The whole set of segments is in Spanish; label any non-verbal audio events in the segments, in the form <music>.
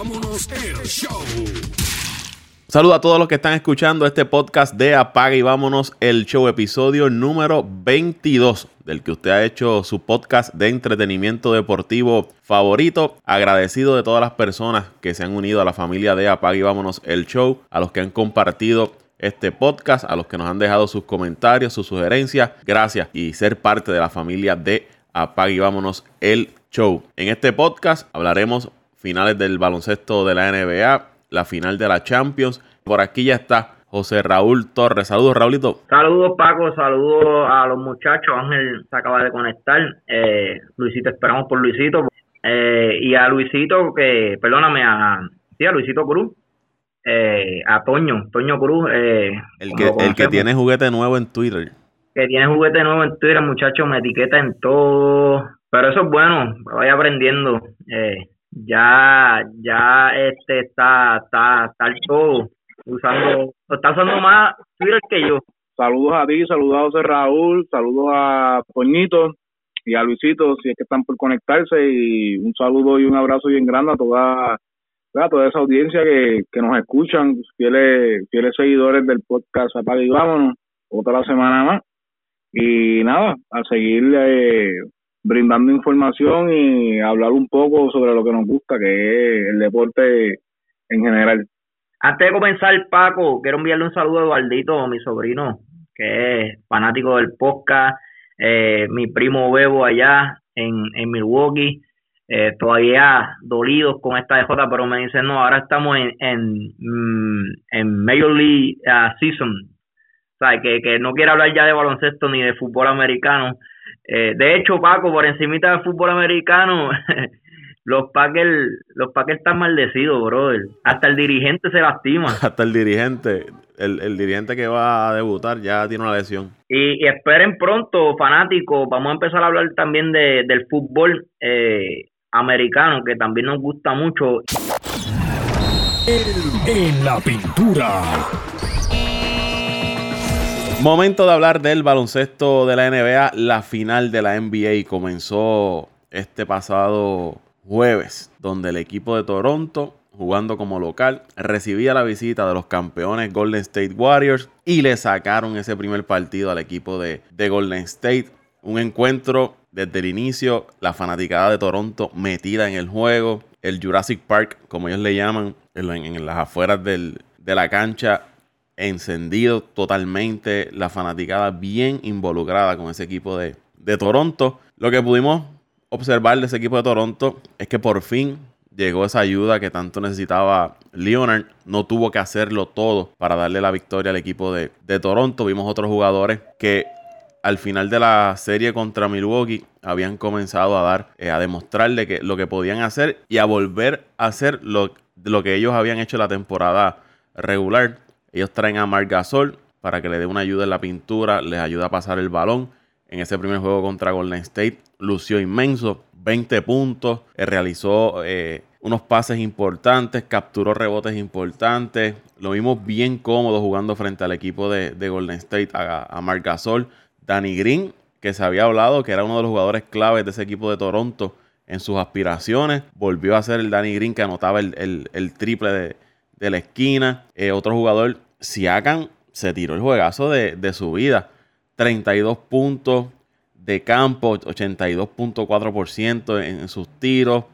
vámonos el show. Saludos a todos los que están escuchando este podcast de Apaga y vámonos el show, episodio número 22 del que usted ha hecho su podcast de entretenimiento deportivo favorito. Agradecido de todas las personas que se han unido a la familia de Apaga y vámonos el show, a los que han compartido este podcast, a los que nos han dejado sus comentarios, sus sugerencias. Gracias y ser parte de la familia de Apaga y vámonos el show. En este podcast hablaremos finales del baloncesto de la NBA, la final de la Champions. Por aquí ya está José Raúl Torres. Saludos, Raulito. Saludos, Paco. Saludos a los muchachos. Ángel se acaba de conectar. Eh, Luisito, esperamos por Luisito. Eh, y a Luisito, que, perdóname, a, sí, a Luisito Cruz. Eh, a Toño, Toño Cruz. el que, el que tiene juguete nuevo en Twitter. Que tiene juguete nuevo en Twitter, muchachos, me etiqueta en todo. Pero eso es bueno, vaya aprendiendo. Eh, ya ya este está está está todo usando está usando más Twitter que yo. Saludos a ti saludos a José Raúl saludos a Poñito y a Luisito si es que están por conectarse y un saludo y un abrazo bien grande a toda a toda esa audiencia que, que nos escuchan fieles fieles seguidores del podcast Apaga y vámonos otra semana más. Y nada a seguir eh, brindando información y hablar un poco sobre lo que nos gusta, que es el deporte en general. Antes de comenzar, Paco, quiero enviarle un saludo a Eduardito, mi sobrino, que es fanático del podcast, eh, mi primo Bebo allá en, Milwaukee, eh, todavía dolidos con esta DJ, pero me dicen, no, ahora estamos en, en, mm, en Major League uh, Season, o sea, que, que no quiere hablar ya de baloncesto ni de fútbol americano, eh, de hecho, Paco, por encimita del fútbol americano, <laughs> los Packers, los Packers están maldecidos, brother. Hasta el dirigente se lastima. <laughs> Hasta el dirigente, el, el dirigente que va a debutar ya tiene una lesión. Y, esperen pronto, fanáticos, vamos a empezar a hablar también de, del fútbol eh, americano, que también nos gusta mucho. En la pintura. Momento de hablar del baloncesto de la NBA. La final de la NBA comenzó este pasado jueves, donde el equipo de Toronto, jugando como local, recibía la visita de los campeones Golden State Warriors y le sacaron ese primer partido al equipo de, Golden State. Un encuentro desde el inicio, la fanaticada de Toronto metida en el juego, el Jurassic Park, como ellos le llaman, en, las afueras de la cancha, encendido totalmente, la fanaticada bien involucrada con ese equipo de, Toronto. Lo que pudimos observar de ese equipo de Toronto es que por fin llegó esa ayuda que tanto necesitaba Leonard. No tuvo que hacerlo todo para darle la victoria al equipo de, Toronto. Vimos otros jugadores que al final de la serie contra Milwaukee habían comenzado a dar, eh, a demostrarle que, lo que podían hacer y a volver a hacer lo, lo que ellos habían hecho la temporada regular. Ellos traen a Marc Gasol para que le dé una ayuda en la pintura, les ayuda a pasar el balón. En ese primer juego contra Golden State lució inmenso, 20 puntos, eh, realizó eh, unos pases importantes, capturó rebotes importantes. Lo vimos bien cómodo jugando frente al equipo de, Golden State, a, a Marc Gasol. Danny Green, que se había hablado que era uno de los jugadores claves de ese equipo de Toronto en sus aspiraciones, volvió a ser el Danny Green que anotaba el triple de, de la esquina. Eh, otro jugador, Siakam, se tiró el juegazo de, su vida. 32 puntos de campo, 82.4% en, sus tiros.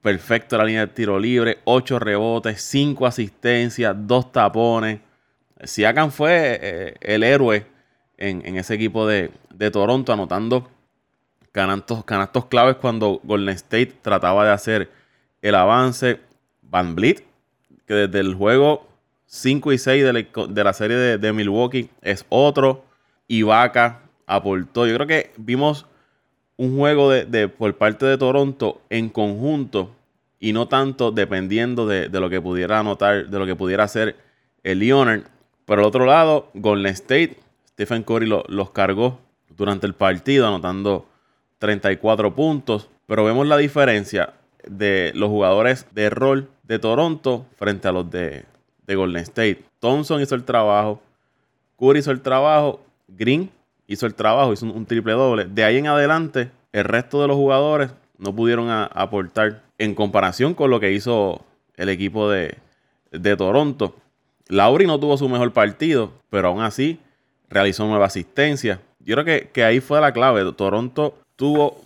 Perfecto la línea de tiro libre, 8 rebotes, 5 asistencias, 2 tapones. Siakam fue eh, el héroe en, ese equipo de, Toronto, anotando canastos, canastos claves cuando Golden State trataba de hacer el avance. Van Vliet que desde el juego 5 y 6 de la, serie de, Milwaukee es otro. Ibaka aportó. Yo creo que vimos un juego de, por parte de Toronto en conjunto y no tanto dependiendo de, lo que pudiera anotar, de lo que pudiera hacer el Leonard. Por el otro lado, Golden State, Stephen Curry los cargó durante el partido anotando 34 puntos. Pero vemos la diferencia de los jugadores de rol de Toronto frente a los de, Golden State. Thompson hizo el trabajo, Curry hizo el trabajo, Green hizo el trabajo, hizo un, triple doble. De ahí en adelante, el resto de los jugadores no pudieron aportar en comparación con lo que hizo el equipo de, de Toronto. Lauri no tuvo su mejor partido, pero aún así realizó nueva asistencia. Yo creo que, que ahí fue la clave. Toronto tuvo,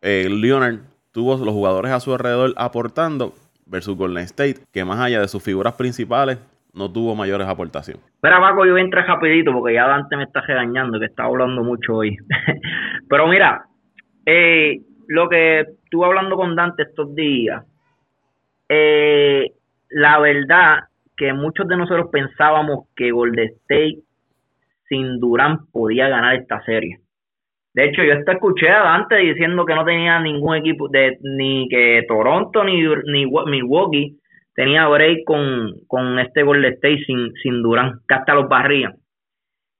eh, Leonard tuvo los jugadores a su alrededor aportando versus Golden State, que más allá de sus figuras principales, no tuvo mayores aportaciones. Espera, Paco, yo entrar rapidito porque ya Dante me está regañando, que está hablando mucho hoy. <laughs> Pero mira, eh, lo que estuve hablando con Dante estos días, eh, la verdad que muchos de nosotros pensábamos que Golden State sin Durán podía ganar esta serie. De hecho, yo hasta escuché a Dante diciendo que no tenía ningún equipo, de, ni que Toronto ni, ni Milwaukee tenía break con, con este Golden State sin, sin Durán, que hasta los barrían.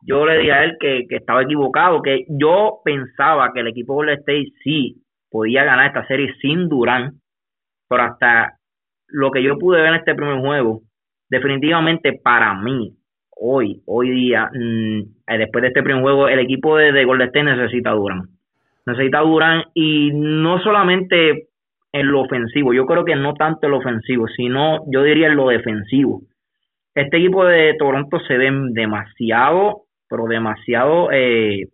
Yo le dije a él que, que estaba equivocado, que yo pensaba que el equipo Golden State sí podía ganar esta serie sin Durán, pero hasta lo que yo pude ver en este primer juego, definitivamente para mí, hoy, hoy día, mm, eh, después de este primer juego, el equipo de, de Golden State necesita Durán. Necesita Durán y no solamente en lo ofensivo, yo creo que no tanto en lo ofensivo, sino yo diría en lo defensivo. Este equipo de Toronto se ve demasiado, pero demasiado, eh,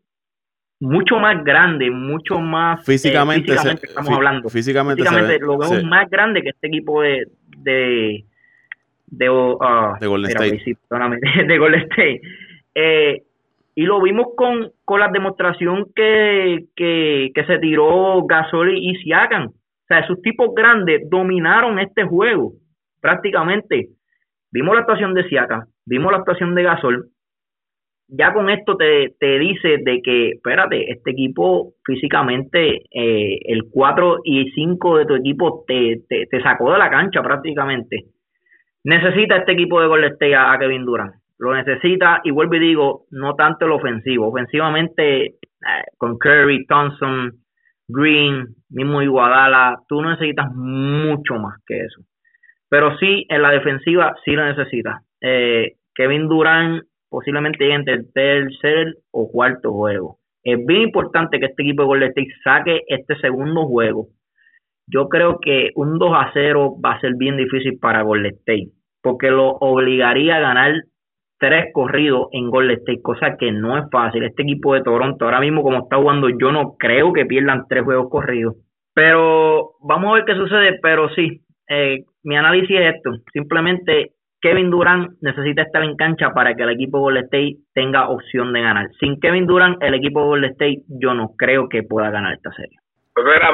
mucho más grande, mucho más eh, físicamente, estamos hablando. Físicamente, lo vemos más grande que este equipo de, de de, uh, de Golden State. <laughs> de Golden State. Eh, y lo vimos con, con la demostración que, que, que se tiró Gasol y Siakam. O sea, esos tipos grandes dominaron este juego prácticamente. Vimos la actuación de Siakam, vimos la actuación de Gasol. Ya con esto te, te dice de que, espérate, este equipo físicamente, eh, el 4 y 5 de tu equipo te, te, te sacó de la cancha prácticamente necesita este equipo de Golden State a, Kevin Durant. Lo necesita, y vuelvo y digo, no tanto el ofensivo. Ofensivamente, eh, con Curry, Thompson, Green, mismo Iguadala, tú no necesitas mucho más que eso. Pero sí, en la defensiva sí lo necesitas. Eh, Kevin Durant posiblemente entre el tercer o cuarto juego. Es bien importante que este equipo de Golden State saque este segundo juego yo creo que un 2 a 0 va a ser bien difícil para Golden State, porque lo obligaría a ganar tres corridos en Golden State, cosa que no es fácil. Este equipo de Toronto, ahora mismo como está jugando, yo no creo que pierdan tres juegos corridos. Pero vamos a ver qué sucede, pero sí, eh, mi análisis es esto, simplemente Kevin Durant necesita estar en cancha para que el equipo de Golden State tenga opción de ganar. Sin Kevin Durant, el equipo de Golden State yo no creo que pueda ganar esta serie. Pues mira,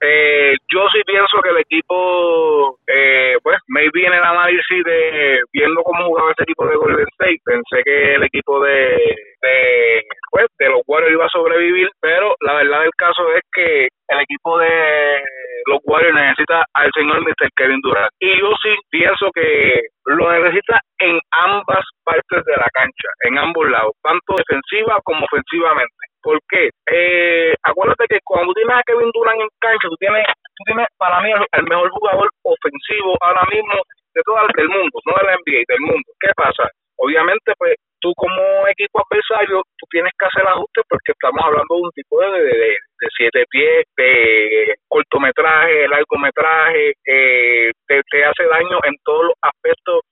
eh, yo sí pienso que el equipo, eh, pues, maybe en el análisis de viendo cómo jugaba este equipo de Golden State, pensé que el equipo de, de pues, de los Warriors iba a sobrevivir, pero la verdad del caso es que el equipo de los Warriors necesita al señor Mr. Kevin Durant. Y yo sí pienso que lo necesita en ambas partes de la cancha, en ambos lados, tanto defensiva como ofensivamente. ¿Por qué? Eh, acuérdate que cuando tú tienes a Kevin Durant en cancha, tú tienes, tú tienes para mí el, mejor jugador ofensivo ahora mismo de todo el mundo, no de la NBA, del mundo. ¿Qué pasa? Obviamente, pues tú como equipo adversario, tú tienes que hacer ajustes porque estamos hablando de un tipo de, de, de siete pies, de cortometraje, largometraje, eh, te, te hace daño en todos los aspectos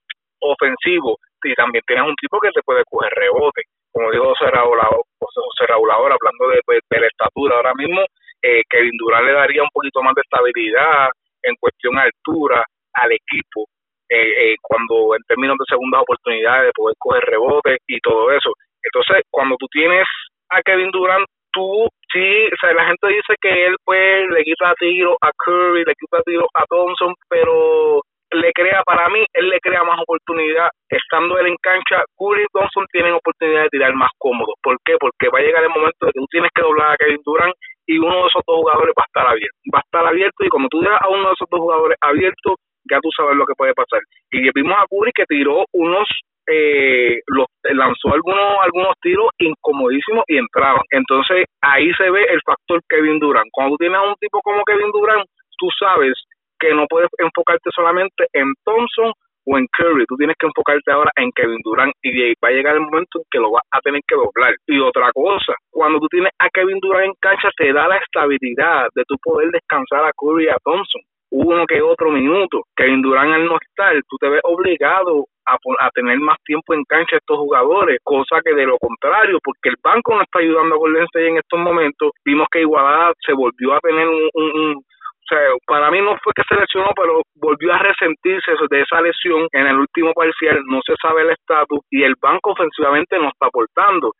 ofensivos y también tienes un tipo que te puede coger rebote. Como dijo José Raúl, José Raúl ahora, hablando de, pues, de, la estatura, ahora mismo eh, Kevin Durant le daría un poquito más de estabilidad en cuestión de altura al equipo eh, eh, cuando en términos de segundas oportunidades de poder coger rebotes y todo eso. Entonces, cuando tú tienes a Kevin Durant, tú sí, o sea, la gente dice que él pues le quita tiro a Curry, le quita tiro a Thompson, pero le crea, para mí, él le crea más oportunidad estando él en cancha. Curry y Thompson tienen oportunidad de tirar más cómodos. ¿Por qué? Porque va a llegar el momento de que tú tienes que doblar a Kevin Durant y uno de esos dos jugadores va a estar abierto. Va a estar abierto y como tú dejas a uno de esos dos jugadores abierto, ya tú sabes lo que puede pasar. Y vimos a Curry que tiró unos, eh, los, lanzó algunos, algunos tiros incomodísimos y entraban. Entonces ahí se ve el factor Kevin Durant. Cuando tú tienes a un tipo como Kevin Durant, tú sabes que no puedes enfocarte solamente en Thompson o en Curry, tú tienes que enfocarte ahora en Kevin Durant y va a llegar el momento en que lo vas a tener que doblar. Y otra cosa, cuando tú tienes a Kevin Durant en cancha, te da la de tu poder descansar a Curry y a Thompson uno que otro minuto. Kevin Durant al no estar, tú te ves obligado a, tener más tiempo en cancha estos jugadores, cosa que de lo contrario, porque el banco no está ayudando a Golden State en estos momentos, vimos que Igualada se volvió a tener un, un sea, para mí no fue que se lesionó, pero volvió a resentirse de esa lesión en el último parcial, no se sabe el estatus y el banco ofensivamente no está aportando.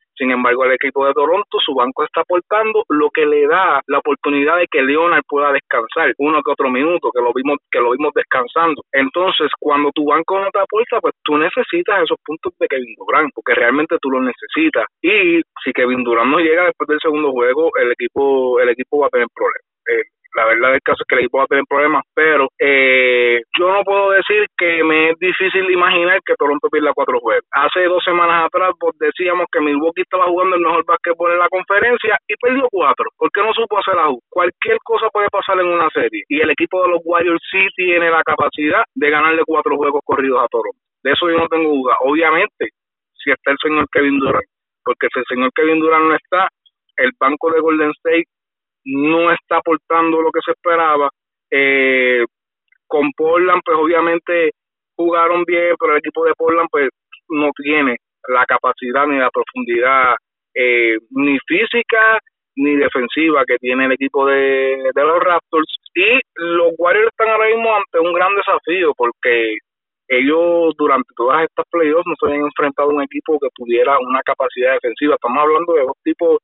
Embargo, el equipo de Toronto, su banco está aportando, lo que le da la oportunidad de que Leonard pueda descansar uno que otro minuto, que lo vimos, que lo vimos descansando. Entonces, cuando tu banco no te aporta, pues tú necesitas esos puntos de Kevin Durant, porque realmente tú los necesitas. Y si Kevin Durant no llega después del segundo juego, el equipo, el equipo va a tener problemas. La verdad del caso es que el equipo va a tener problemas, pero eh, yo no puedo decir que me es difícil imaginar que Toronto pierda cuatro juegos. Hace dos semanas atrás pues, decíamos que Milwaukee estaba jugando el mejor básquetbol en la conferencia y perdió cuatro. ¿Por qué no supo hacer la Cualquier cosa puede pasar en una serie y el equipo de los Warriors sí tiene la capacidad de ganarle cuatro juegos corridos a Toronto. De eso yo no tengo duda. Obviamente, si está el señor Kevin Durant, porque si el señor Kevin Durant no está, el banco de Golden State no está aportando lo que se esperaba. Eh, con Portland, pues obviamente jugaron bien, pero el equipo de Portland pues no tiene la capacidad ni la profundidad eh, ni física ni defensiva que tiene el equipo de, los Raptors y los Warriors están ahora mismo ante un gran desafío porque ellos durante todas estas playoffs no se habían enfrentado a un equipo que tuviera una capacidad defensiva. Estamos hablando de dos tipos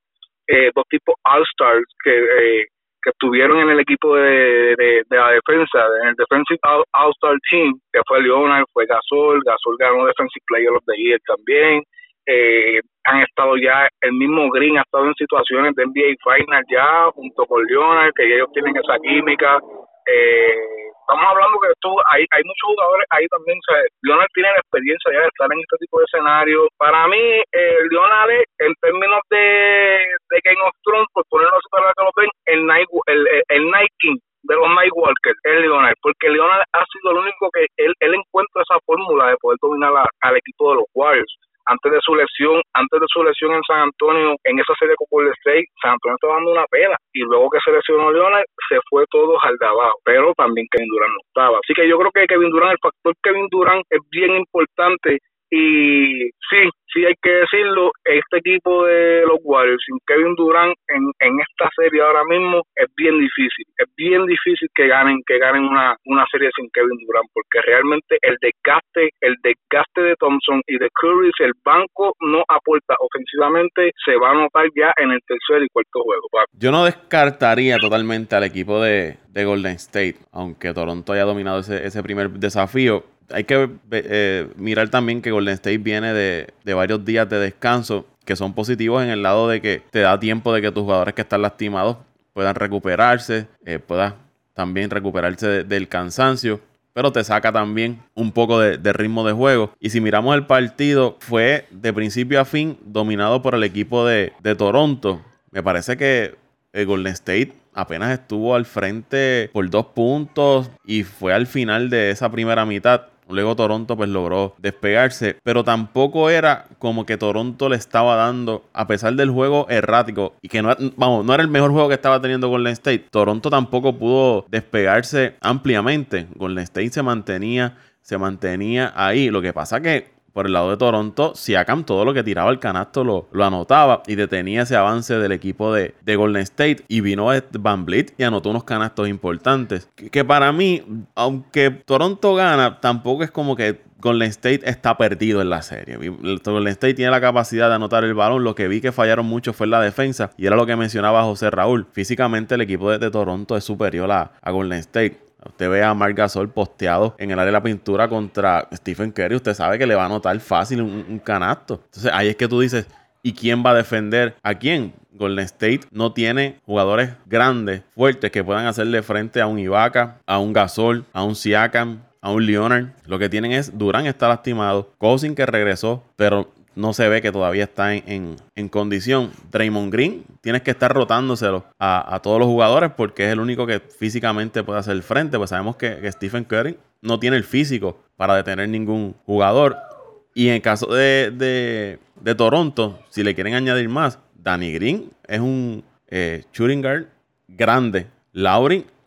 eh, dos tipos All-Stars que, eh, que estuvieron en el equipo de, de, la defensa, en el Defensive All-Star Team, que fue Leonard, fue Gasol, Gasol ganó Defensive Player of the Year también. Eh, han estado ya, el mismo Green ha estado en situaciones de NBA Final ya, junto con Leonard, que ellos tienen esa química. Eh, estamos hablando que tú, hay, hay muchos jugadores ahí también, Lionel tiene la experiencia ya de estar en este tipo de escenarios. Para mí, eh, Lionel, en términos de, Game of Thrones, por ponerlo así para que lo ven, el, Night, el, el, Night King de los Night Walkers es Lionel, porque Lionel ha sido el único que él, él encuentra esa fórmula de poder dominar al equipo de los Warriors antes de su lesión, antes de su lesión en San Antonio, en esa serie con Golden State, San Antonio estaba dando una pena y luego que se lesionó Leonard, se fue todo al de abajo, pero también Kevin Durant no estaba. Así que yo creo que Kevin Durant, el factor Kevin Durant es bien importante y sí, sí hay que decirlo, este equipo de los Warriors sin Kevin Durant en, en esta serie ahora mismo es bien difícil, es bien difícil que ganen, que ganen una, una serie sin Kevin Durant, porque realmente el desgaste, el desgaste de Thompson y de Curry, si el banco no aporta ofensivamente, se va a notar ya en el tercer y cuarto juego. Yo no descartaría totalmente al equipo de, de Golden State, aunque Toronto haya dominado ese, ese primer desafío hay que eh, mirar también que Golden State viene de, varios días de descanso que son positivos en el lado de que te da tiempo de que tus jugadores que están lastimados puedan recuperarse, eh, puedan también recuperarse del cansancio, pero te saca también un poco de, ritmo de juego. Y si miramos el partido, fue de principio a fin dominado por el equipo de, Toronto. Me parece que Golden State apenas estuvo al frente por dos puntos y fue al final de esa primera mitad Luego Toronto pues logró despegarse, pero tampoco era como que Toronto le estaba dando, a pesar del juego errático y que no, vamos, no era el mejor juego que estaba teniendo Golden State, Toronto tampoco pudo despegarse ampliamente. Golden State se mantenía, se mantenía ahí. Lo que pasa que por el lado de Toronto, Siakam todo lo que tiraba el canasto lo, anotaba y detenía ese avance del equipo de, Golden State. Y vino Van Blit y anotó unos canastos importantes. Que, para mí, aunque Toronto gana, tampoco es como que Golden State está perdido en la serie. Golden State tiene la capacidad de anotar el balón. Lo que vi que fallaron mucho fue la defensa. Y era lo que mencionaba José Raúl. Físicamente el equipo de, Toronto es superior a Golden State. Usted ve a Marc Gasol posteado en el área de la pintura contra Stephen Curry. Usted sabe que le va a anotar fácil un, canasto. Entonces ahí es que tú dices, ¿y quién va a defender a quién? Golden State no tiene jugadores grandes, fuertes, que puedan hacerle frente a un Ibaka, a un Gasol, a un Siakam, a un Leonard. Lo que tienen es Durán está lastimado, Cousin que regresó, pero no se ve que todavía está en, condición. Draymond Green, tienes que estar rotándoselo a, todos los jugadores porque es el único que físicamente puede hacer frente. Pues sabemos que, Stephen Curry no tiene el físico para detener ningún jugador. Y en el caso de, Toronto, si le quieren añadir más, Danny Green es un eh, shooting guard grande.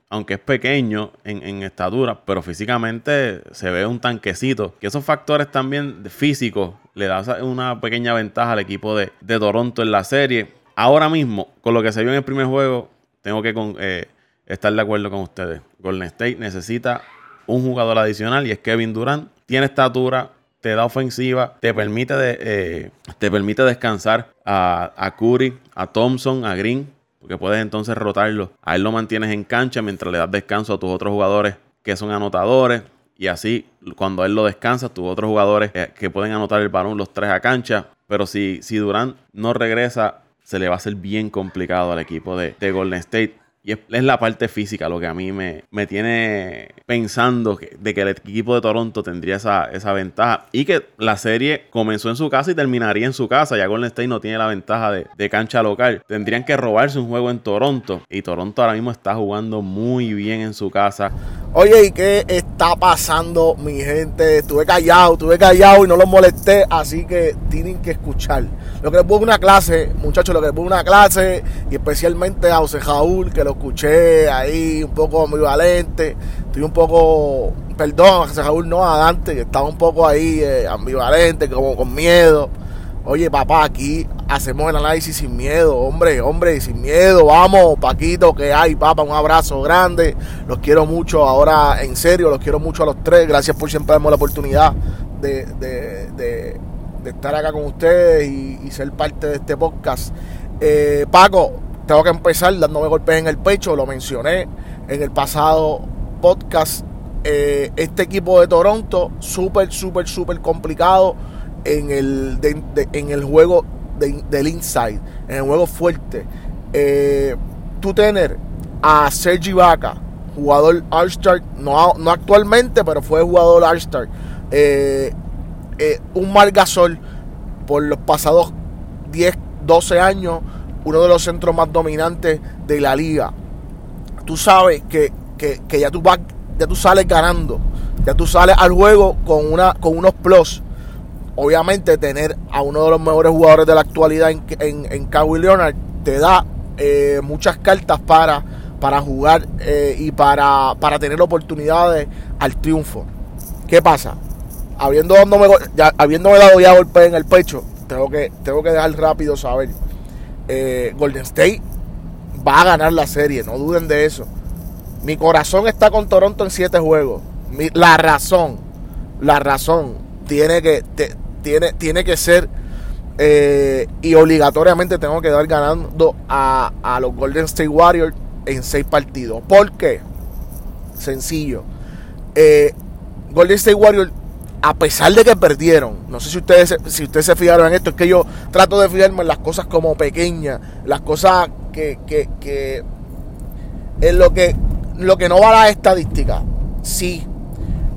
Aunque es pequeño en, en, estatura, pero físicamente se ve un tanquecito. Que esos factores también físicos le dan una pequeña ventaja al equipo de, de, Toronto en la serie. Ahora mismo, con lo que se vio en el primer juego, tengo que eh, estar de acuerdo con ustedes. Golden State necesita un jugador adicional y es Kevin Durant. Tiene estatura, te da ofensiva, te permite, de, eh, te permite descansar a, a Curry, a Thompson, a Green, porque puedes entonces rotarlo. A él lo mantienes en cancha mientras le das descanso a tus otros jugadores que son anotadores. Y así, cuando él lo descansa, tus otros jugadores eh, que pueden anotar el balón, los tres a cancha. Pero si, si Durant no regresa, se le va a hacer bien complicado al equipo de Golden State. Y es, la parte física lo que a mí me, me tiene pensando que, de que el equipo de Toronto tendría esa, esa, ventaja. Y que la serie comenzó en su casa y terminaría en su casa. Ya Golden State no tiene la ventaja de, de, cancha local. Tendrían que robarse un juego en Toronto. Y Toronto ahora mismo está jugando muy bien en su casa. Oye, ¿y qué está pasando, mi gente? Estuve callado, estuve callado y no los molesté. Así que tienen que escuchar. Lo que les pongo una clase, muchachos, lo que les pongo una clase. Y especialmente a José Jaúl, que lo escuché ahí un poco ambivalente. Estoy un poco, perdón, Raúl no, a Dante, que estaba un poco ahí eh, ambivalente, como con miedo. Oye, papá, aquí hacemos el análisis sin miedo, hombre, hombre, sin miedo. Vamos, Paquito, que hay, papá, un abrazo grande. Los quiero mucho ahora, en serio, los quiero mucho a los tres. Gracias por siempre darme la oportunidad de, de, de, estar acá con ustedes y, y, ser parte de este podcast. Eh, Paco, tengo que empezar dándome golpes en el pecho, lo mencioné en el pasado podcast. Eh, este equipo de Toronto, súper, súper, súper complicado en el, en el juego del inside, en el juego fuerte. Eh, tú tener a Sergi Vaca, jugador All-Star, no, no, actualmente, pero fue jugador All-Star. Eh, un Margasol por los pasados 10, 12 años uno de los centros más dominantes de la liga. Tú sabes que, ya, tú vas, ya tú sales ganando, ya tú sales al juego con, una, con unos plus. Obviamente tener a uno de los mejores jugadores de la actualidad en, en, Kawhi Leonard te da eh, muchas cartas para, para jugar eh, y para, para tener oportunidades al triunfo. ¿Qué pasa? Habiendo, ya, habiéndome dado ya golpe en el pecho, tengo que, tengo que dejar rápido saber eh, Golden State va a ganar la serie, no duden de eso. Mi corazón está con Toronto en siete juegos. la razón, la razón tiene que, tiene, tiene que ser eh, y obligatoriamente tengo que dar ganando a, a, los Golden State Warriors en seis partidos. ¿Por qué? Sencillo. Eh, Golden State Warriors a pesar de que perdieron, no sé si ustedes, si ustedes se fijaron en esto, es que yo trato de fijarme en las cosas como pequeñas, las cosas que, que, es lo que, lo que no va a la estadística. Sí,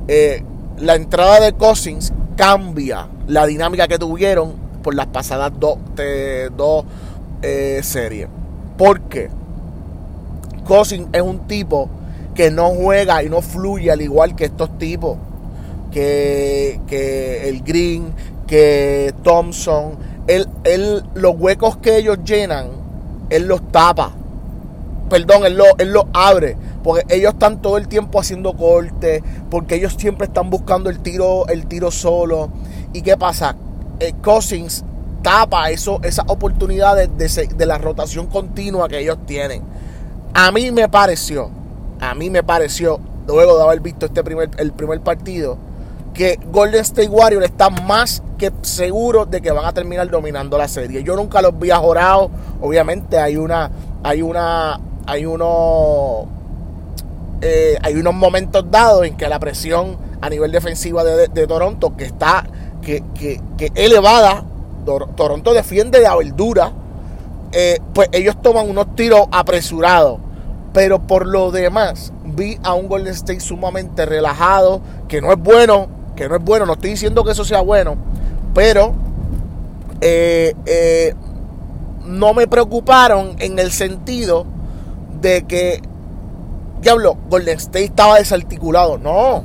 eh, la entrada de Cousins cambia la dinámica que tuvieron por las pasadas dos, dos eh, series. Porque Cousins es un tipo que no juega y no fluye al igual que estos tipos que, el Green, que Thompson. Él, él, los huecos que ellos llenan, él los tapa. Perdón, él los lo abre. Porque ellos están todo el tiempo haciendo cortes. Porque ellos siempre están buscando el tiro, el tiro solo. ¿Y qué pasa? Eh, Cousins tapa eso, esas oportunidades de, de la rotación continua que ellos tienen. A mí me pareció, a mí me pareció, luego de haber visto este primer, el primer partido, que Golden State Warriors está más que seguro de que van a terminar dominando la serie. Yo nunca los vi ajorado. Obviamente hay una, hay una, hay uno, eh, hay unos momentos dados en que la presión a nivel defensiva de, Toronto que está, que, que, que elevada, Toronto defiende de verdura. Eh, pues ellos toman unos tiros apresurados. Pero por lo demás, vi a un Golden State sumamente relajado, que no es bueno que no es bueno, no estoy diciendo que eso sea bueno, pero eh, eh, no me preocuparon en el sentido de que, diablo, Golden State estaba desarticulado. No,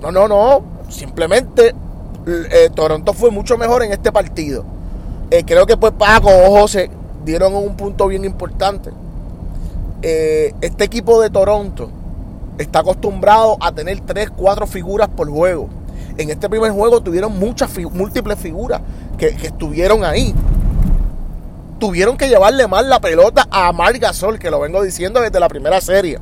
no, no, no. Simplemente eh, Toronto fue mucho mejor en este partido. creo que pues Paco o José dieron un punto bien importante. este equipo de Toronto está acostumbrado a tener 3, 4 figuras por juego. En este primer juego tuvieron muchas múltiples figuras que, estuvieron ahí. Tuvieron que llevarle más la pelota a Marc Gasol, que lo vengo diciendo desde la primera serie.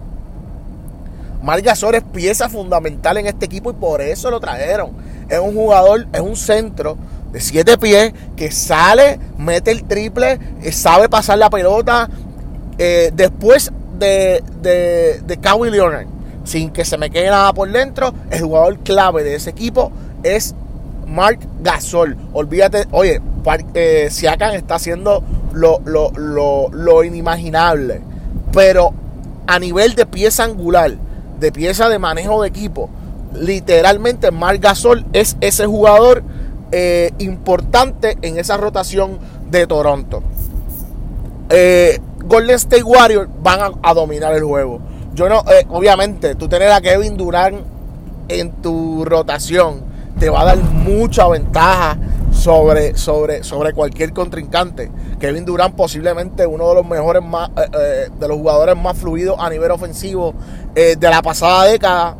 Marc Gasol es pieza fundamental en este equipo y por eso lo trajeron. Es un jugador, es un centro de siete pies que sale, mete el triple, eh, sabe pasar la pelota. Eh, después de, de, de Kawhi Leonard, sin que se me quede nada por dentro, el jugador clave de ese equipo es Mark Gasol. Olvídate, oye, eh, está haciendo lo, lo, inimaginable. Pero a nivel de pieza angular, de pieza de manejo de equipo, literalmente Mark Gasol es ese jugador eh, importante en esa rotación de Toronto. Eh, Golden State Warriors van a dominar el juego. Yo no, eh, obviamente, tú tener a Kevin Durant en tu rotación te va a dar mucha ventaja sobre, sobre, sobre cualquier contrincante. Kevin Durant posiblemente uno de los mejores más, eh, eh, de los jugadores más fluidos a nivel ofensivo de la pasada década.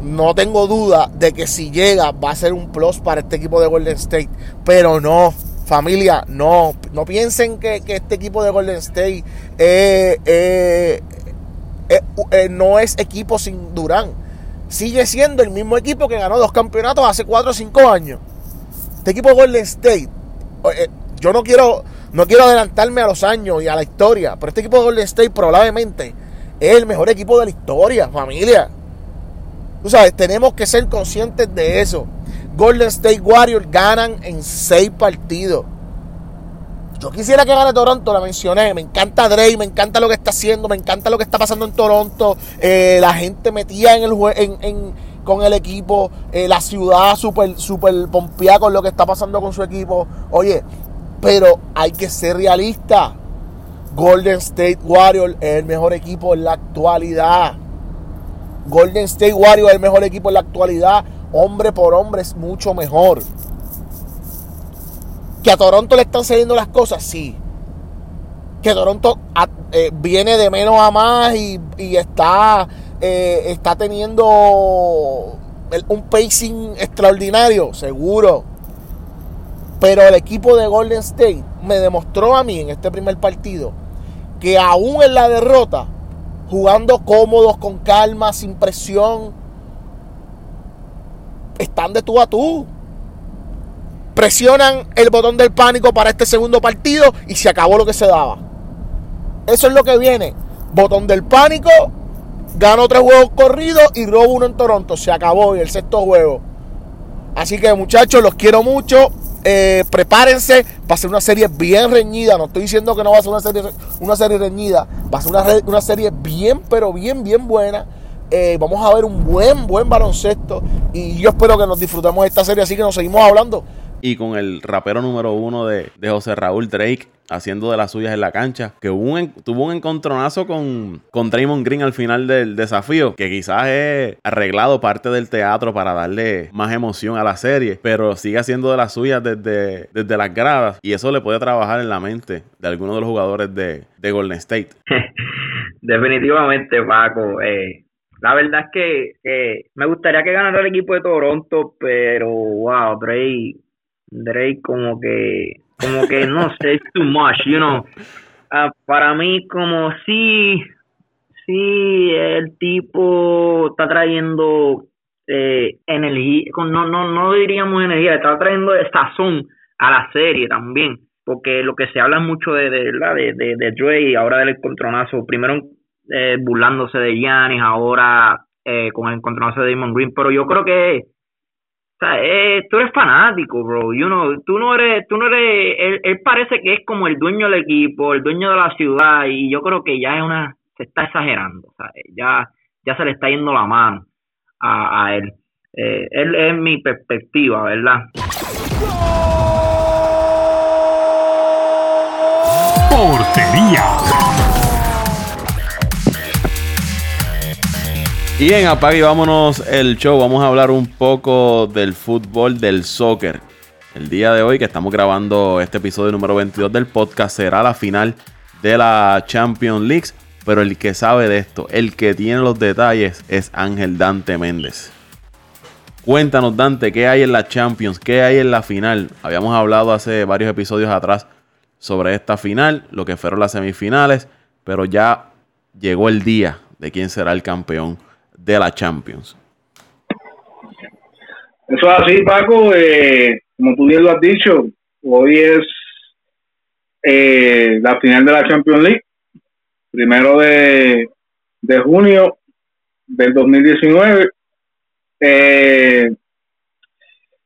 No tengo duda de que si llega va a ser un plus para este equipo de Golden State. Pero no, familia, no. No piensen que, este equipo de Golden State eh, eh, no es equipo sin Durán. Sigue siendo el mismo equipo que ganó dos campeonatos hace 4 o 5 años. Este equipo Golden State. Eh, yo no quiero, no quiero adelantarme a los años y a la historia, pero este equipo Golden State probablemente es el mejor equipo de la historia, familia. Tú sabes, tenemos que ser conscientes de eso. Golden State Warriors ganan en 6 partidos. Yo quisiera que gane Toronto, la mencioné. Me encanta Drake, me encanta lo que está haciendo, me encanta lo que está pasando en Toronto. Eh, la gente metía en el con el equipo, eh, la ciudad súper super pompeada con lo que está pasando con su equipo. Oye, pero hay que ser realista. Golden State Warriors es el mejor equipo en la actualidad. Golden State Warriors es el mejor equipo en la actualidad. Hombre por hombre es mucho mejor. ¿Que a Toronto le están saliendo las cosas? Sí. Que Toronto eh, viene de menos a más y, está, eh, está teniendo un pacing extraordinario, seguro. Pero el equipo de Golden State me demostró a mí en este primer partido que aún en la derrota, jugando cómodos, con calma, sin presión, están de tú a tú presionan el botón del pánico para este segundo partido y se acabó lo que se daba. Eso es lo que viene. Botón del pánico, gano tres juegos corridos y robo uno en Toronto. Se acabó y el sexto juego. Así que muchachos, los quiero mucho. Eh, prepárense. Va a ser una serie bien reñida. No estoy diciendo que no va a ser una serie, una serie reñida. Va a ser una, una serie bien, pero bien, bien buena. Eh, vamos a ver un buen, buen baloncesto. Y yo espero que nos disfrutemos de esta serie. Así que nos seguimos hablando y con el rapero número uno de, José Raúl Drake haciendo de las suyas en la cancha, que tuvo un encontronazo con, con Draymond Green al final del desafío, que quizás es arreglado parte del teatro para darle más emoción a la serie, pero sigue haciendo de las suyas desde, desde las gradas y eso le puede trabajar en la mente de algunos de los jugadores de, Golden State. <laughs> Definitivamente, Paco. Eh, la verdad es que me gustaría que ganara el equipo de Toronto, pero wow, Drake Drake como que, como que no sé, es too much, you know. Uh, para mí como si, si el tipo está trayendo eh, energía, no, no, no diríamos energía, está trayendo sazón a la serie también, porque lo que se habla mucho de, de, de, de, de Dre, ahora del encontronazo, primero eh, burlándose de Giannis, ahora eh, con el encontronazo de Damon Green, pero yo creo que sea, eh, tú eres fanático, bro. You know, tú no eres, tú no eres, él, parece que es como el dueño del equipo, el dueño de la ciudad, y yo creo que ya es una, se está exagerando, sea, ya, ya se le está yendo la mano a, a él. Eh, él es mi perspectiva, ¿verdad? Portería. Y en Apague vámonos el show. Vamos a hablar un poco del fútbol, del soccer. El día de hoy que estamos grabando este episodio número 22 del podcast será la final de la Champions League. pero el que sabe de esto, el que tiene los detalles es Ángel Dante Méndez. Cuéntanos Dante, ¿qué hay en la Champions? ¿Qué hay en la final? Habíamos hablado hace varios episodios atrás sobre esta final, lo que fueron las semifinales, pero ya llegó el día de quién será el campeón de la Champions. Eso es así, Paco. Eh, como tú bien lo has dicho, hoy es eh, la final de la Champions League, primero de, de junio del 2019. Eh,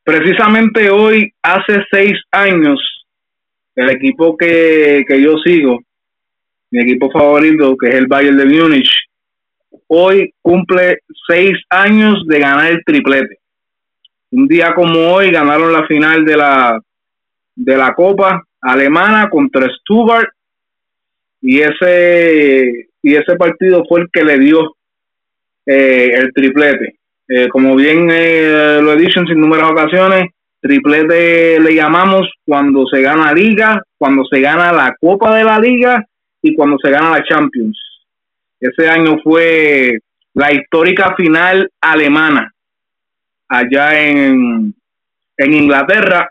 precisamente hoy, hace seis años, el equipo que, que yo sigo, mi equipo favorito, que es el Bayern de Múnich, hoy cumple seis años de ganar el triplete. Un día como hoy ganaron la final de la, de la Copa Alemana contra Stuttgart y ese, y ese partido fue el que le dio eh, el triplete. Eh, como bien eh, lo he dicho en sin ocasiones, triplete le llamamos cuando se gana liga, cuando se gana la Copa de la Liga y cuando se gana la Champions. Ese año fue la histórica final alemana allá en, en Inglaterra.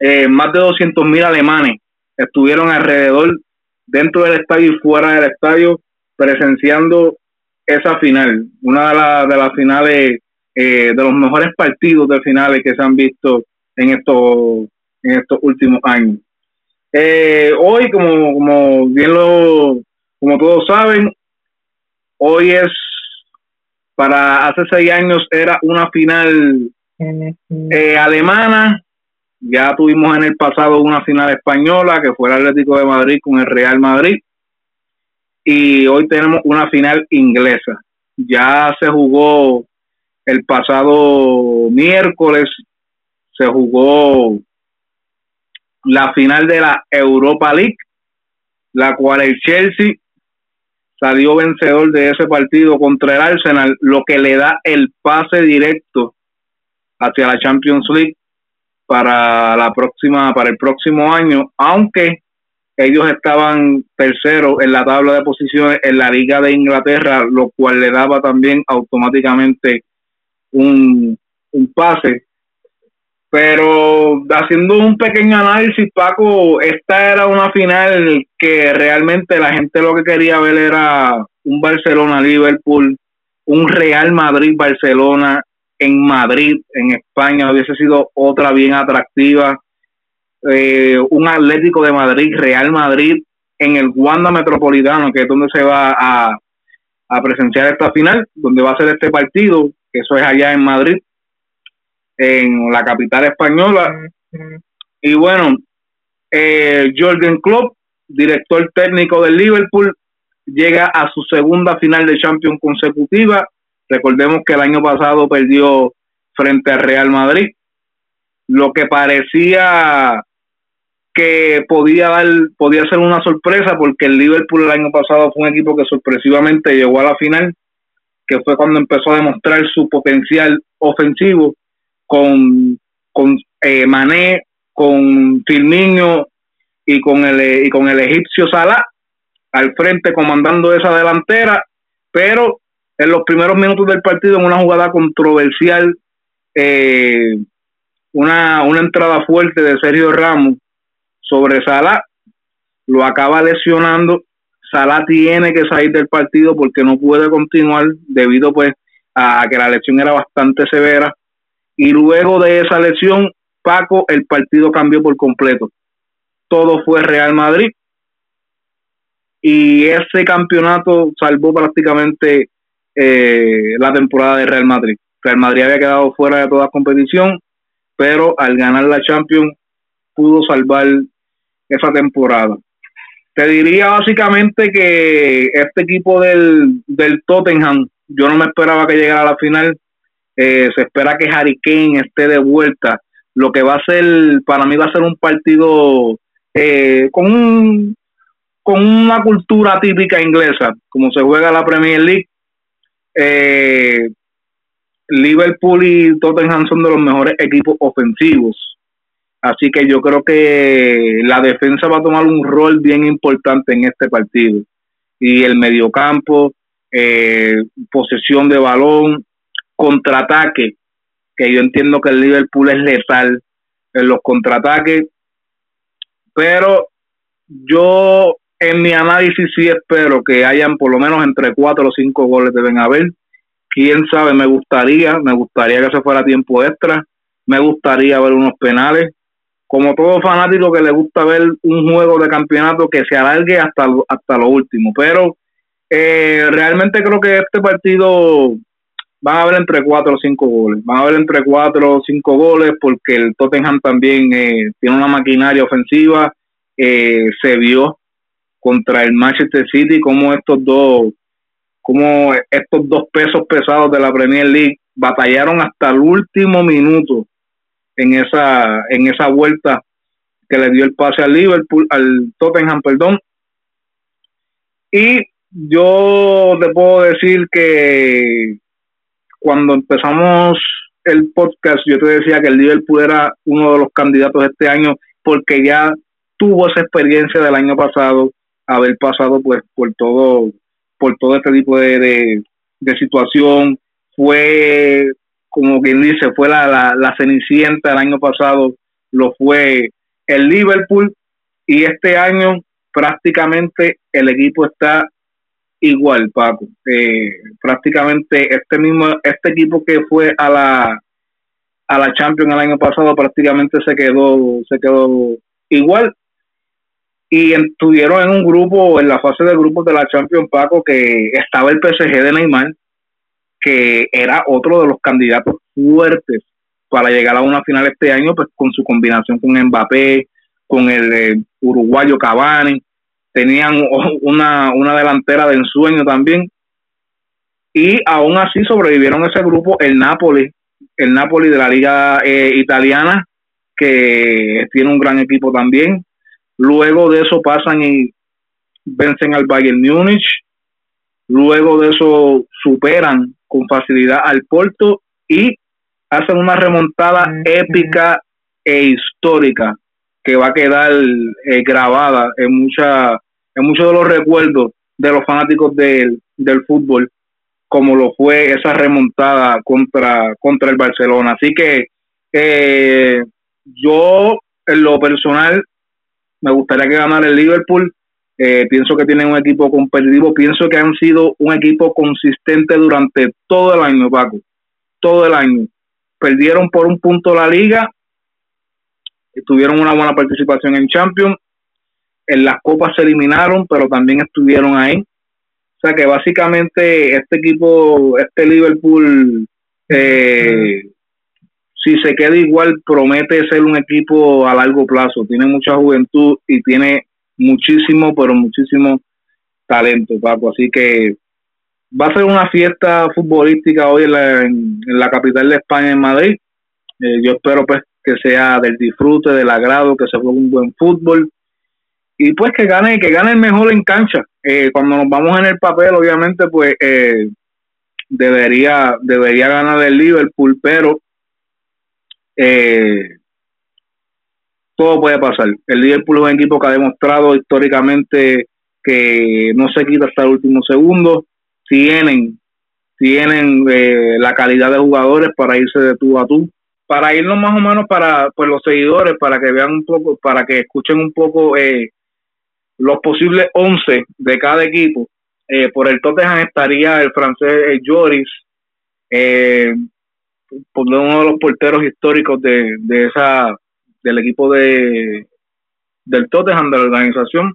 Eh, más de 200 mil alemanes estuvieron alrededor dentro del estadio y fuera del estadio presenciando esa final, una de, las finales, eh, de los mejores partidos de finales que se han visto en estos, en estos últimos años. Eh, hoy, como, como bien lo, como todos saben, hoy es para hace seis años era una final eh, alemana. Ya tuvimos en el pasado una final española que fue el Atlético de Madrid con el Real Madrid. Y hoy tenemos una final inglesa. Ya se jugó el pasado miércoles, se jugó la final de la Europa League, la cual el Chelsea salió vencedor de ese partido contra el Arsenal, lo que le da el pase directo hacia la Champions League para la próxima para el próximo año, aunque ellos estaban terceros en la tabla de posiciones en la Liga de Inglaterra, lo cual le daba también automáticamente un, un pase pero haciendo un pequeño análisis, Paco, esta era una final que realmente la gente lo que quería ver era un Barcelona-Liverpool, un Real Madrid-Barcelona en Madrid, en España, hubiese sido otra bien atractiva. Eh, un Atlético de Madrid, Real Madrid, en el Wanda Metropolitano, que es donde se va a, a presenciar esta final, donde va a ser este partido, que eso es allá en Madrid en la capital española. Y bueno, eh, Jorgen Klopp, director técnico del Liverpool, llega a su segunda final de Champions consecutiva. Recordemos que el año pasado perdió frente al Real Madrid. Lo que parecía que podía dar, podía ser una sorpresa porque el Liverpool el año pasado fue un equipo que sorpresivamente llegó a la final, que fue cuando empezó a demostrar su potencial ofensivo con, con eh, Mané, con Firmino y con el y con el egipcio Salah al frente comandando esa delantera, pero en los primeros minutos del partido en una jugada controversial, eh, una, una entrada fuerte de Sergio Ramos sobre Salah, lo acaba lesionando. Salah tiene que salir del partido porque no puede continuar debido pues a que la lesión era bastante severa y luego de esa lesión, Paco, el partido cambió por completo. Todo fue Real Madrid. Y ese campeonato salvó prácticamente eh, la temporada de Real Madrid. Real Madrid había quedado fuera de toda competición, pero al ganar la Champions pudo salvar esa temporada. Te diría básicamente que este equipo del, del Tottenham, yo no me esperaba que llegara a la final, eh, se espera que Harry Kane esté de vuelta. Lo que va a ser, para mí va a ser un partido eh, con, un, con una cultura típica inglesa, como se juega la Premier League. Eh, Liverpool y Tottenham son de los mejores equipos ofensivos. Así que yo creo que la defensa va a tomar un rol bien importante en este partido. y el mediocampo, eh, posesión de balón, contraataque, que yo entiendo que el Liverpool es letal en los contraataques, pero yo en mi análisis sí espero que hayan por lo menos entre cuatro o cinco goles deben haber. Quién sabe, me gustaría, me gustaría que se fuera tiempo extra, me gustaría ver unos penales. Como todo fanático que le gusta ver un juego de campeonato que se alargue hasta, hasta lo último. Pero eh, realmente creo que este partido van a haber entre cuatro o cinco goles. Van a haber entre cuatro o cinco goles porque el Tottenham también eh, tiene una maquinaria ofensiva. Eh, se vio contra el Manchester City como estos dos como estos dos pesos pesados de la Premier League batallaron hasta el último minuto en esa en esa vuelta que le dio el pase al Liverpool al Tottenham perdón y yo te puedo decir que cuando empezamos el podcast, yo te decía que el Liverpool era uno de los candidatos este año porque ya tuvo esa experiencia del año pasado, haber pasado pues por todo, por todo este tipo de, de, situación. Fue, como quien dice, fue la, la, la cenicienta el año pasado, lo fue el Liverpool y este año prácticamente el equipo está igual, Paco. Eh, prácticamente este mismo, este equipo que fue a la a la Champions el año pasado prácticamente se quedó, se quedó igual. Y estuvieron en un grupo, en la fase de grupos de la Champions, Paco, que estaba el PSG de Neymar, que era otro de los candidatos fuertes para llegar a una final este año, pues con su combinación con Mbappé, con el eh, uruguayo Cavani, tenían <laughs> una, una delantera de ensueño también. Y aún así sobrevivieron ese grupo el Napoli, el Napoli de la liga eh, italiana, que tiene un gran equipo también. Luego de eso pasan y vencen al Bayern Múnich. Luego de eso superan con facilidad al Porto y hacen una remontada épica e histórica que va a quedar eh, grabada en, mucha, en muchos de los recuerdos de los fanáticos del, del fútbol, como lo fue esa remontada contra, contra el Barcelona. Así que eh, yo, en lo personal, me gustaría que ganara el Liverpool. Eh, pienso que tienen un equipo competitivo. Pienso que han sido un equipo consistente durante todo el año, Paco. Todo el año. Perdieron por un punto la liga tuvieron una buena participación en Champions. En las copas se eliminaron, pero también estuvieron ahí. O sea que básicamente este equipo, este Liverpool, eh, si se queda igual, promete ser un equipo a largo plazo. Tiene mucha juventud y tiene muchísimo, pero muchísimo talento, Paco. Así que va a ser una fiesta futbolística hoy en la, en la capital de España, en Madrid. Eh, yo espero pues que sea del disfrute, del agrado, que se juegue un buen fútbol y pues que gane, que gane el mejor en cancha. Eh, cuando nos vamos en el papel, obviamente, pues eh, debería, debería ganar el Liverpool, pero eh, todo puede pasar. El Liverpool es un equipo que ha demostrado históricamente que no se quita hasta el último segundo. Tienen, tienen la calidad de jugadores para irse de tú a tú para irnos más o menos para pues, los seguidores, para que vean un poco, para que escuchen un poco eh, los posibles 11 de cada equipo. Eh, por el Tottenham estaría el francés eh, Joris, eh, uno de los porteros históricos de, de esa del equipo de del Tottenham de la organización,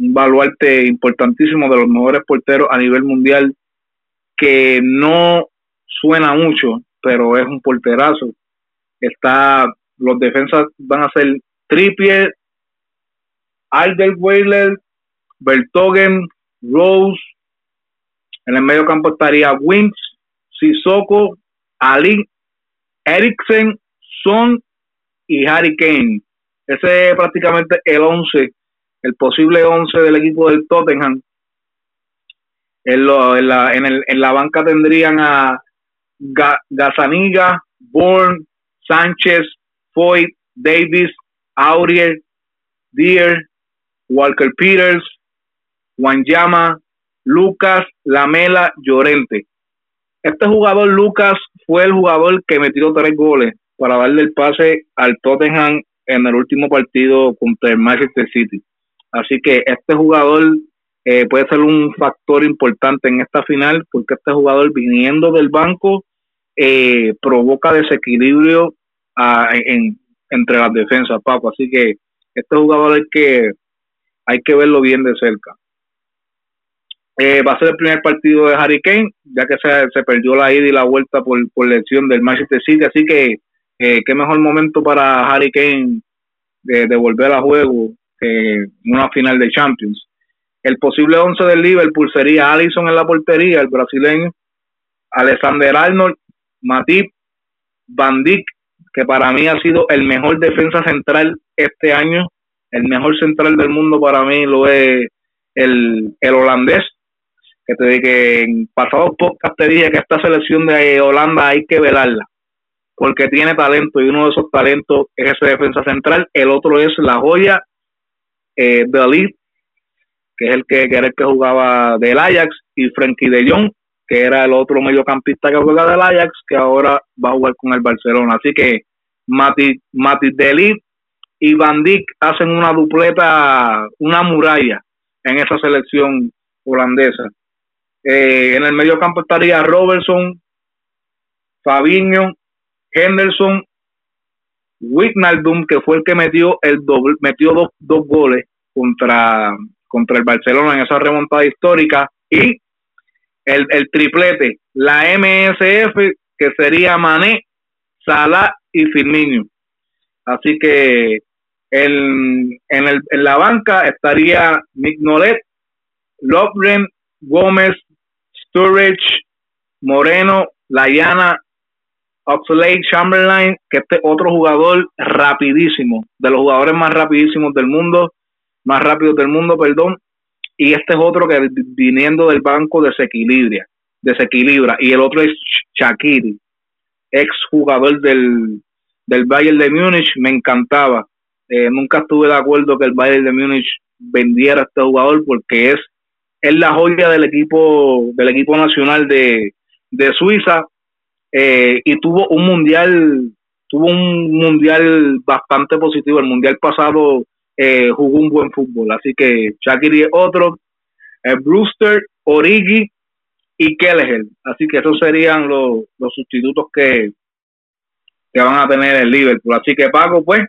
un baluarte importantísimo de los mejores porteros a nivel mundial que no suena mucho, pero es un porterazo. Está, los defensas van a ser Trippier, Alderweiler, Bertogen, Rose. En el medio campo estaría Wins, Sissoko, Ali, Eriksen, Son y Harry Kane. Ese es prácticamente el 11, el posible 11 del equipo del Tottenham. En, la, en, el, en la banca tendrían a Gazaniga, Bourne, Sánchez, Foyt, Davis, Aurier, Deer, Walker Peters, Llama, Lucas Lamela Llorente. Este jugador, Lucas, fue el jugador que metió tres goles para darle el pase al Tottenham en el último partido contra el Manchester City. Así que este jugador eh, puede ser un factor importante en esta final porque este jugador viniendo del banco eh, provoca desequilibrio ah, en, entre las defensas, Paco. Así que este jugador hay que, hay que verlo bien de cerca. Eh, va a ser el primer partido de Harry Kane, ya que se, se perdió la ida y la vuelta por, por lesión del Manchester City. Así que eh, qué mejor momento para Harry Kane de, volver a juego en una final de Champions. El posible 11 del Liverpool sería Allison en la portería, el brasileño, Alexander Arnold, Matip, Van Dijk, que para mí ha sido el mejor defensa central este año, el mejor central del mundo para mí lo es el, el holandés, que te dije que en pasados podcast te dije que esta selección de Holanda hay que velarla porque tiene talento y uno de esos talentos es ese defensa central, el otro es la joya eh, de que es el que, era el que jugaba del Ajax, y Frankie de Jong, que era el otro mediocampista que juega del Ajax, que ahora va a jugar con el Barcelona. Así que Mati, Mati Delit y Van Dijk hacen una dupleta, una muralla en esa selección holandesa. Eh, en el mediocampo estaría Robertson, Fabinho, Henderson, Wijnaldum, que fue el que metió el doble, metió dos, dos goles contra, contra el Barcelona en esa remontada histórica, y el, el triplete, la MSF, que sería Mané, Salah y Firmino. Así que en, el, en la banca estaría Mignolet, Lobren, Gómez, Sturridge, Moreno, Layana Oxlade Chamberlain, que este otro jugador rapidísimo, de los jugadores más rapidísimos del mundo, más rápidos del mundo, perdón, y este es otro que viniendo del banco desequilibra, desequilibra, y el otro es Shakiri, ex jugador del, del Bayern de Múnich, me encantaba. Eh, nunca estuve de acuerdo que el Bayern de Múnich vendiera a este jugador porque es, es la joya del equipo, del equipo nacional de, de Suiza eh, y tuvo un mundial, tuvo un mundial bastante positivo. El mundial pasado eh, jugó un buen fútbol, así que Shakiri es otro, eh, Brewster, Origi y Kelleher. Así que esos serían los, los sustitutos que, que van a tener el Liverpool. Así que Paco, pues,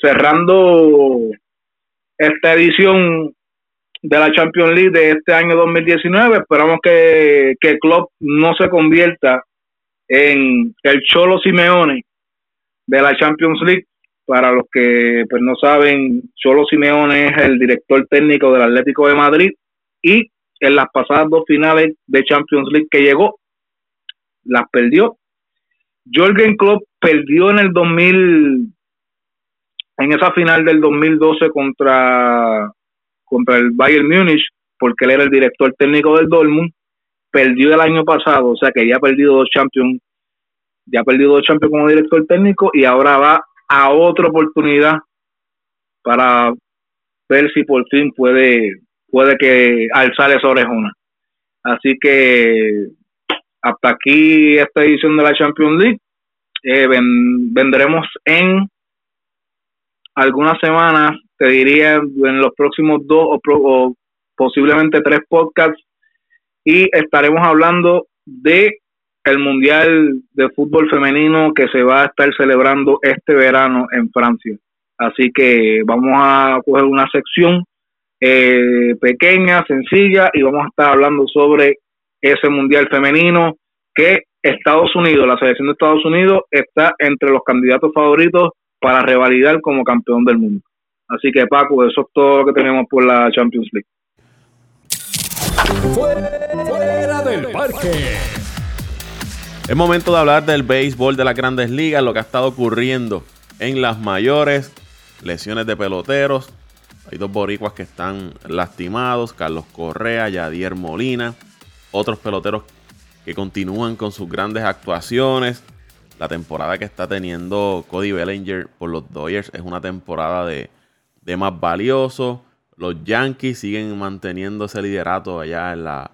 cerrando esta edición de la Champions League de este año 2019. Esperamos que, que club no se convierta en el Cholo Simeone de la Champions League. Para los que pues no saben, Cholo Simeone es el director técnico del Atlético de Madrid y en las pasadas dos finales de Champions League que llegó, las perdió. Jorgen Klopp perdió en el 2000, en esa final del 2012 contra, contra el Bayern Múnich, porque él era el director técnico del Dortmund perdió el año pasado, o sea que ya ha perdido dos Champions, ya ha perdido dos Champions como director técnico y ahora va a otra oportunidad para ver si por fin puede puede que alzar esa orejona. Así que hasta aquí esta edición de la Champions League. Eh, vendremos en algunas semanas, te diría en los próximos dos o posiblemente tres podcasts y estaremos hablando de el Mundial de Fútbol Femenino que se va a estar celebrando este verano en Francia. Así que vamos a coger una sección eh, pequeña, sencilla, y vamos a estar hablando sobre ese Mundial Femenino que Estados Unidos, la selección de Estados Unidos, está entre los candidatos favoritos para revalidar como campeón del mundo. Así que Paco, eso es todo lo que tenemos por la Champions League. Fuera del parque. Es momento de hablar del béisbol de las grandes ligas, lo que ha estado ocurriendo en las mayores, lesiones de peloteros. Hay dos boricuas que están lastimados, Carlos Correa, Yadier Molina, otros peloteros que continúan con sus grandes actuaciones. La temporada que está teniendo Cody Bellinger por los Dodgers es una temporada de, de más valioso. Los Yankees siguen manteniendo ese liderato allá en la,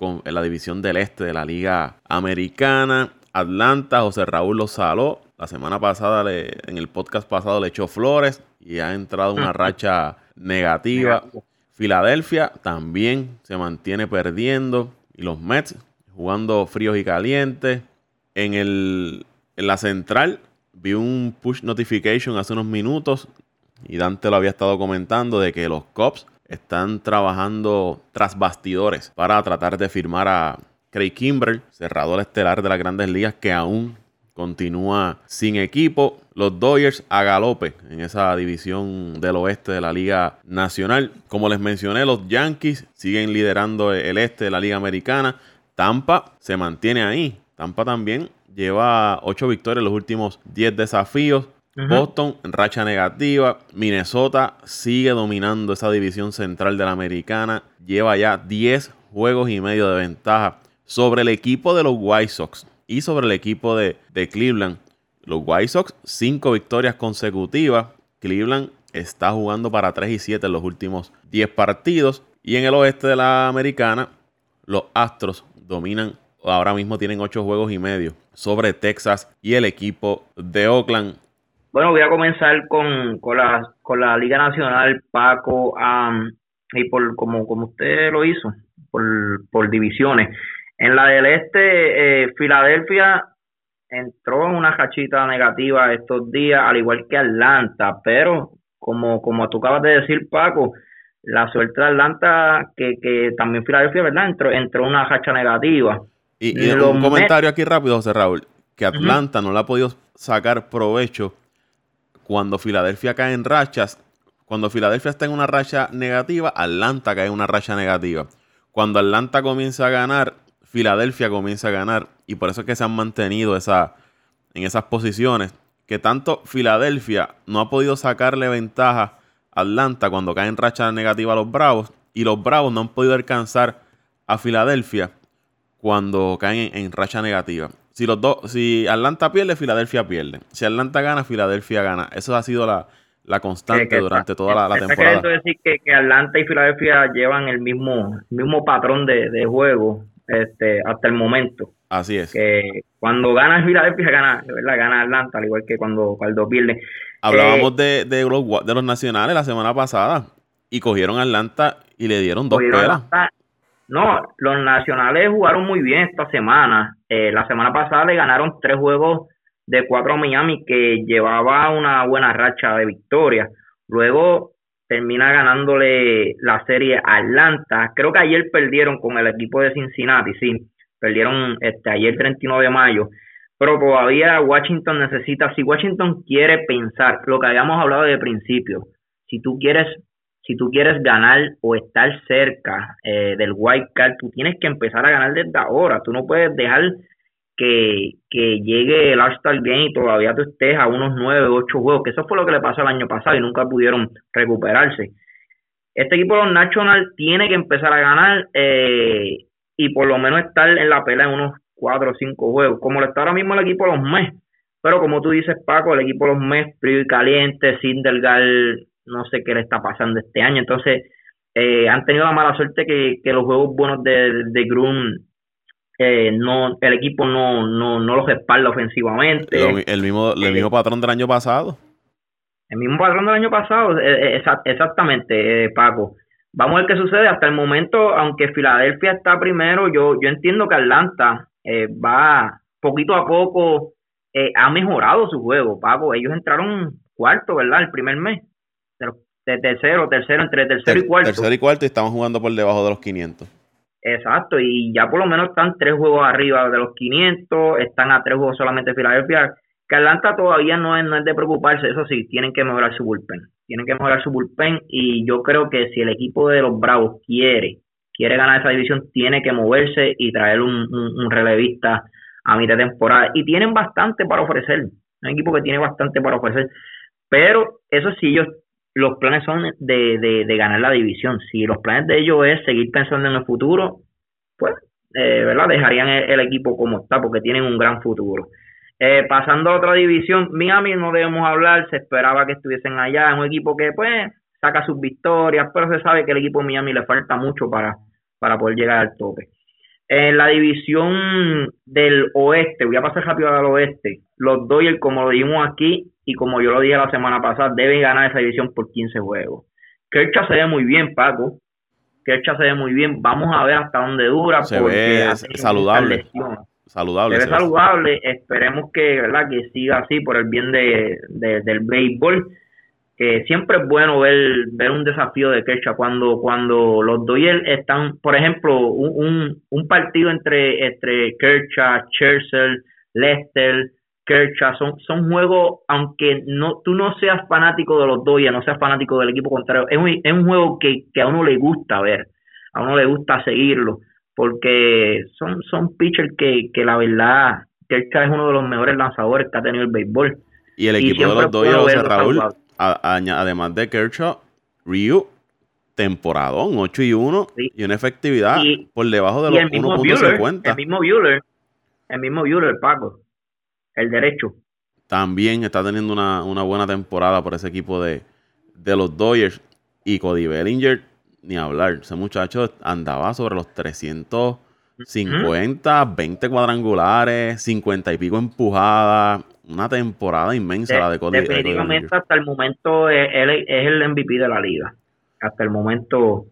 en la división del este de la Liga Americana. Atlanta, José Raúl lo saló. La semana pasada, en el podcast pasado, le echó flores y ha entrado una <laughs> racha negativa. Filadelfia también se mantiene perdiendo. Y los Mets jugando fríos y calientes. En, el, en la central vi un push notification hace unos minutos y Dante lo había estado comentando de que los Cubs están trabajando tras bastidores para tratar de firmar a Craig Kimbrell, cerrador estelar de las grandes ligas que aún continúa sin equipo. Los Dodgers a galope en esa división del oeste de la Liga Nacional. Como les mencioné, los Yankees siguen liderando el este de la Liga Americana. Tampa se mantiene ahí. Tampa también lleva 8 victorias en los últimos 10 desafíos. Boston racha negativa. Minnesota sigue dominando esa división central de la americana. Lleva ya 10 juegos y medio de ventaja sobre el equipo de los White Sox y sobre el equipo de, Cleveland. Los White Sox, 5 victorias consecutivas. Cleveland está jugando para 3 y 7 en los últimos 10 partidos. Y en el oeste de la americana, los Astros dominan ahora mismo tienen 8 juegos y medio sobre Texas y el equipo de Oakland. Bueno, voy a comenzar con, con, la, con la Liga Nacional, Paco, y por como, como usted lo hizo, por, por divisiones. En la del este, eh, Filadelfia entró en una cachita negativa estos días, al igual que Atlanta, pero como, como tú acabas de decir, Paco, la suerte de Atlanta, que, que también Filadelfia, ¿verdad? Entró, entró en una racha negativa. Y, un comentario aquí rápido, José Raúl, que Atlanta no le ha podido sacar provecho cuando Filadelfia cae en rachas, cuando Filadelfia está en una racha negativa, Atlanta cae en una racha negativa. Cuando Atlanta comienza a ganar, Filadelfia comienza a ganar. Y por eso es que se han mantenido esa, en esas posiciones. Que tanto Filadelfia no ha podido sacarle ventaja a Atlanta cuando cae en racha negativa a los Bravos. Y los Bravos no han podido alcanzar a Filadelfia cuando caen en racha negativa. Si los dos, si Atlanta pierde, Filadelfia pierde. Si Atlanta gana, Filadelfia gana. Eso ha sido la, constante durante toda la, la temporada. decir que, que, Atlanta y Filadelfia llevan el mismo, mismo patrón de, juego este, hasta el momento. Así es. Que cuando gana Filadelfia, gana, ¿verdad? gana Atlanta, al igual que cuando, cuando pierde. Hablábamos eh, de, de, los, de los nacionales la semana pasada y cogieron a Atlanta y le dieron dos peras. No, los nacionales jugaron muy bien esta semana. Eh, la semana pasada le ganaron tres juegos de cuatro a Miami que llevaba una buena racha de victoria. Luego termina ganándole la serie Atlanta. Creo que ayer perdieron con el equipo de Cincinnati, sí. Perdieron este, ayer 39 de mayo. Pero todavía Washington necesita, si Washington quiere pensar lo que habíamos hablado de principio, si tú quieres si tú quieres ganar o estar cerca eh, del white card, tú tienes que empezar a ganar desde ahora. Tú no puedes dejar que, llegue el All-Star Game y todavía tú estés a unos 9 o 8 juegos, que eso fue lo que le pasó el año pasado y nunca pudieron recuperarse. Este equipo de los Nationals tiene que empezar a ganar eh, y por lo menos estar en la pelea en unos 4 o 5 juegos, como lo está ahora mismo el equipo de los Mets. Pero como tú dices, Paco, el equipo de los Mets, frío y caliente, sin delgar no sé qué le está pasando este año. Entonces, eh, han tenido la mala suerte que, los juegos buenos de, de Grum, eh, no, el equipo no, no, no los respalda ofensivamente. el mismo, el mismo patrón del año pasado. El mismo patrón del año pasado, eh, exactamente, Paco. Vamos a ver qué sucede. Hasta el momento, aunque Filadelfia está primero, yo, yo entiendo que Atlanta va poquito a poco, ha mejorado su juego, Paco. Ellos entraron cuarto, ¿verdad? El primer mes de tercero, tercero, entre tercero y cuarto. Tercero y cuarto y estamos jugando por debajo de los 500. Exacto, y ya por lo menos están tres juegos arriba de los 500, están a tres juegos solamente Filadelfia. Que Atlanta todavía no es, no es de preocuparse, eso sí, tienen que mejorar su bullpen. Tienen que mejorar su bullpen y yo creo que si el equipo de los Bravos quiere, quiere ganar esa división, tiene que moverse y traer un, un relevista a mitad de temporada. Y tienen bastante para ofrecer, un equipo que tiene bastante para ofrecer. Pero eso sí, ellos los planes son de, de, ganar la división. Si los planes de ellos es seguir pensando en el futuro, pues, eh, ¿verdad? Dejarían el, equipo como está porque tienen un gran futuro. Eh, pasando a otra división, Miami no debemos hablar, se esperaba que estuviesen allá, es un equipo que, pues, saca sus victorias, pero se sabe que el equipo de Miami le falta mucho para, para poder llegar al tope. En la división del oeste, voy a pasar rápido al oeste, los Dodgers, como lo dijimos aquí y como yo lo dije la semana pasada, deben ganar esa división por 15 juegos. Kershaw se ve muy bien, Paco. Kershaw se ve muy bien. Vamos a ver hasta dónde dura. Se ve saludable. Saludable. Se ve saludable. Esperemos que, ¿verdad? que siga así por el bien de, del béisbol siempre es bueno ver, ver un desafío de Kershaw cuando, cuando los Doyle están, por ejemplo, un, un partido entre, entre Kershaw, Churchill, Lester, Kershaw, son, son juegos, aunque no tú no seas fanático de los Doyle, no seas fanático del equipo contrario, es un, es un juego que, que a uno le gusta ver, a uno le gusta seguirlo, porque son, son pitchers que, que la verdad, Kershaw es uno de los mejores lanzadores que ha tenido el béisbol. Y el equipo de los Doyle, Raúl, además de Kershaw, Ryu, temporadón, 8 y 1 y una efectividad por debajo de los 1.50. El mismo Bueller, el mismo Bueller, Paco, el derecho. También está teniendo una, buena temporada por ese equipo de, los Dodgers. Y Cody Bellinger, ni hablar. Ese muchacho andaba sobre los 350, 20 cuadrangulares, 50 y pico empujadas una temporada inmensa la de Cody. Definitivamente hasta el momento él es el MVP de la liga. Hasta el momento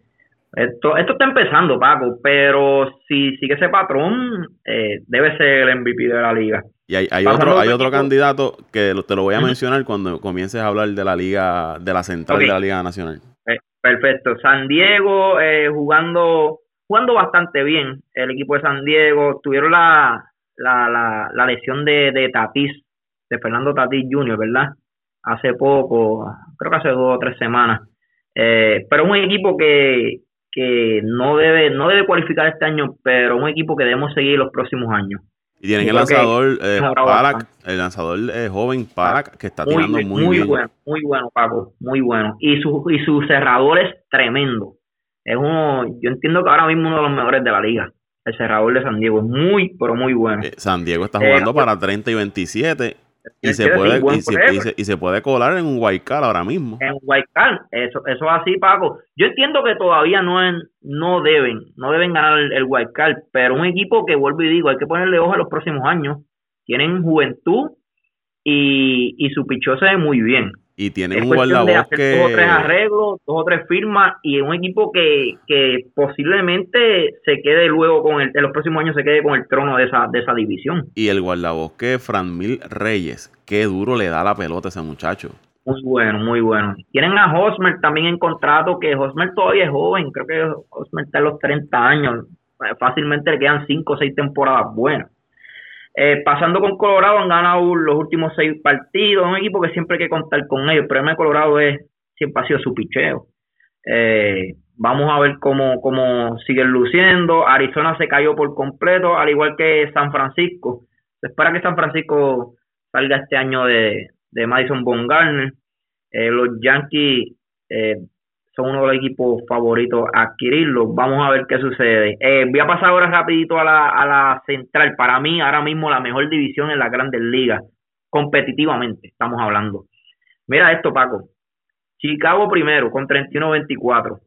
esto, esto está empezando, Paco, pero si sigue ese patrón, eh, debe ser el MVP de la liga. Y hay, hay otro, hay otro candidato que te lo voy a mencionar cuando comiences a hablar de la liga, de la central de la Liga Nacional. Eh, perfecto. San Diego eh, jugando, jugando bastante bien. El equipo de San Diego tuvieron la, la, la, la lesión de, de Tatis de Fernando Tatis Jr., ¿verdad? Hace poco, creo que hace dos o tres semanas. Eh, pero un equipo que, que no debe no debe cualificar este año, pero un equipo que debemos seguir los próximos años. Y tienen el lanzador eh, el lanzador eh, joven Parak, que está tirando muy, muy, muy bueno, muy bueno, Paco, muy bueno. Y su, y su cerrador es tremendo. Es uno, yo entiendo que ahora mismo uno de los mejores de la liga. El cerrador de San Diego es muy, pero muy bueno. San Diego está jugando para 30 y 27 y se, puede, y, se, puede colar en un card ahora mismo. En card, eso, eso es así, Paco. Yo entiendo que todavía no, no deben, no deben ganar el, card, pero un equipo que vuelvo y digo, hay que ponerle ojo en los próximos años. Tienen juventud y, y su pichó se ve muy bien. Y tienen un guardabosque. que... Dos o tres arreglos, dos o tres firmas y un equipo que, que posiblemente se quede luego con el, en los próximos años se quede con el trono de esa, de esa división. Y el guardabosque Franmil Reyes, qué duro le da la pelota a ese muchacho. Muy bueno, muy bueno. Tienen a Hosmer también en contrato, que Hosmer todavía es joven, creo que Hosmer está a los 30 años. Fácilmente le quedan 5 o 6 temporadas buenas. Eh, pasando con Colorado, han ganado los últimos seis partidos. Un equipo que siempre hay que contar con ellos. El problema de Colorado es siempre ha sido su picheo. Eh, vamos a ver cómo, cómo siguen luciendo. Arizona se cayó por completo, al igual que San Francisco. Se espera que San Francisco salga este año de, de Madison Bumgarner. Eh, los Yankees eh, uno de los equipos favoritos a adquirirlo. Vamos a ver qué sucede. Eh, voy a pasar ahora rapidito a la, a la central. Para mí, ahora mismo la mejor división en las grandes ligas, competitivamente, estamos hablando. Mira esto, Paco. Chicago primero con 31-24.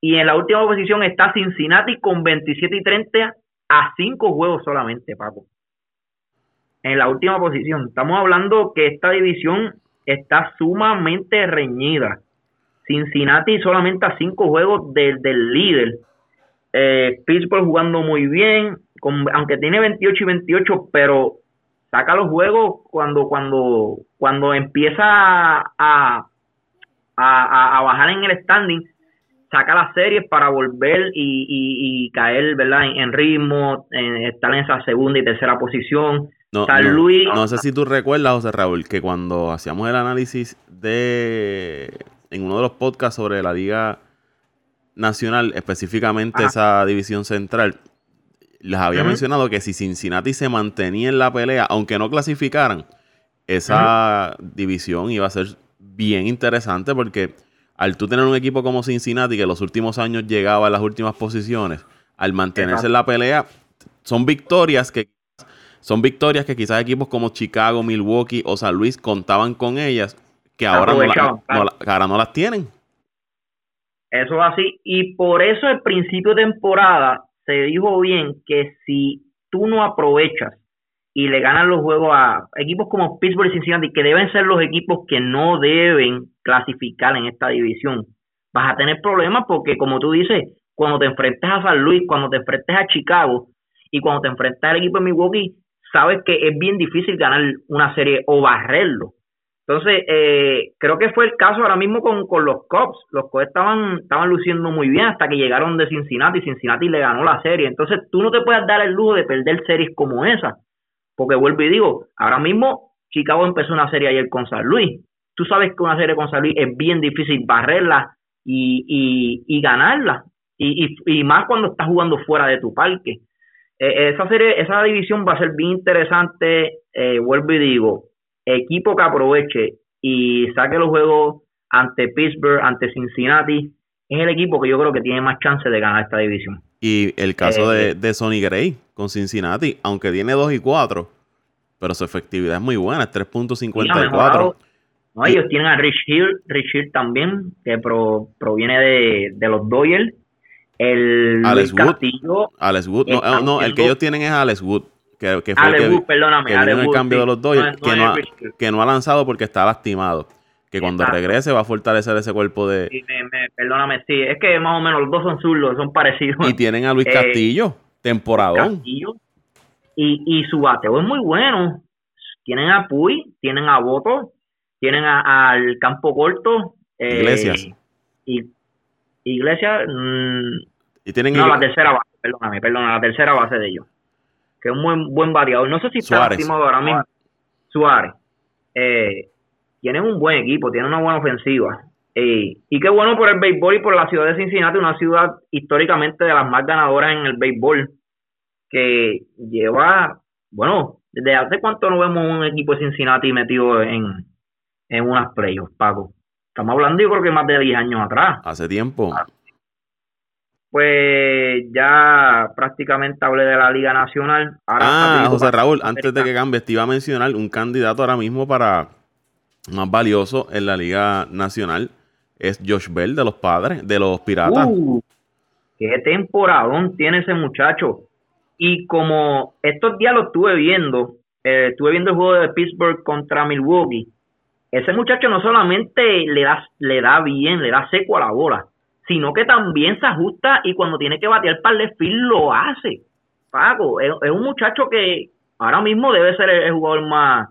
Y en la última posición está Cincinnati con 27 y 30 a 5 juegos solamente, Paco. En la última posición. Estamos hablando que esta división está sumamente reñida. Cincinnati solamente a cinco juegos del, líder. Eh, Pittsburgh jugando muy bien, aunque tiene 28 y 28, pero saca los juegos cuando cuando cuando empieza a, a, bajar en el standing, saca las series para volver y, caer ¿verdad? En, ritmo, estar en esa segunda y tercera posición. No, San Luis. No sé si tú recuerdas, José Raúl, que cuando hacíamos el análisis de en uno de los podcasts sobre la Liga Nacional, específicamente esa división central, les había mencionado que si Cincinnati se mantenía en la pelea, aunque no clasificaran, esa división iba a ser bien interesante porque al tú tener un equipo como Cincinnati que en los últimos años llegaba a las últimas posiciones, al mantenerse en la pelea, son victorias que son victorias que quizás equipos como Chicago, Milwaukee o San Luis contaban con ellas que ahora no, no, las tienen. Eso es así. Y por eso al principio de temporada se dijo bien que si tú no aprovechas y le ganan los juegos a equipos como Pittsburgh y Cincinnati, que deben ser los equipos que no deben clasificar en esta división, vas a tener problemas porque, como tú dices, cuando te enfrentes a San Luis, cuando te enfrentes a Chicago y cuando te enfrentes al equipo de Milwaukee, sabes que es bien difícil ganar una serie o barrerlo. Entonces, eh, creo que fue el caso ahora mismo con, con los Cubs. Los Cubs estaban, estaban luciendo muy bien hasta que llegaron de Cincinnati Cincinnati le ganó la serie. Entonces, tú no te puedes dar el lujo de perder series como esa. Porque vuelvo y digo, ahora mismo Chicago empezó una serie ayer con San Luis. Tú sabes que una serie con San Luis es bien difícil barrerla y, y, y ganarla. Y, y, y, más cuando estás jugando fuera de tu parque. Eh, esa serie, esa división va a ser bien interesante. Eh, vuelvo y digo, equipo que aproveche y saque los juegos ante Pittsburgh, ante Cincinnati, es el equipo que yo creo que tiene más chance de ganar esta división. Y el caso de, eh, de Sonny Gray con Cincinnati, aunque tiene 2 y 4, pero su efectividad es muy buena, es 3.54. No, ellos tienen a Rich Hill, Rich Hill también, que pro, proviene de, de los Doyle. El Alex Wood. Castillo, Alex Wood. No, no, el que ellos tienen es Alex Wood. Que, que fue que, Wood, perdóname. que Alex el cambio sí. de los Doyle, No, no que, no ha, que no ha lanzado porque está lastimado. Que cuando Exacto. regrese va a fortalecer ese cuerpo de... Sí, me- me- perdóname, sí. Es que más o menos los dos son zurdos, son parecidos. Y tienen a Luis Eh, Castillo, temporadón. Castillo. Y, y su bateo es muy bueno. Tienen a Puy, tienen a Boto, tienen al campo corto. eh, Iglesias. Y, Iglesias, mm, Y tienen no, la tercera base, perdóname, perdóname, la tercera base de ellos. Que es un buen, buen bateador. No sé si está lastimado ahora mismo. Suárez. Eh, tienen un buen equipo, tienen una buena ofensiva. Eh, y qué bueno por el béisbol y por la ciudad de Cincinnati, una ciudad históricamente de las más ganadoras en el béisbol, que lleva, bueno, desde hace cuánto no vemos un equipo de Cincinnati metido en, en unas playoffs, Paco. Estamos hablando yo creo que más de 10 años atrás. Hace tiempo. Pues ya prácticamente hablé de la Liga Nacional. Ahora Ah, José Raúl, antes de que cambies, te iba a mencionar un candidato ahora mismo para más valioso en la Liga Nacional. Es Josh Bell de los padres, de los piratas. Uh, qué temporadón tiene ese muchacho. Y como estos días lo estuve viendo, eh, estuve viendo el juego de Pittsburgh contra Milwaukee. Ese muchacho no solamente le da, le da bien, le da seco a la bola, sino que también se ajusta y cuando tiene que batear para el field lo hace. Paco, es, es un muchacho que ahora mismo debe ser el, el jugador más,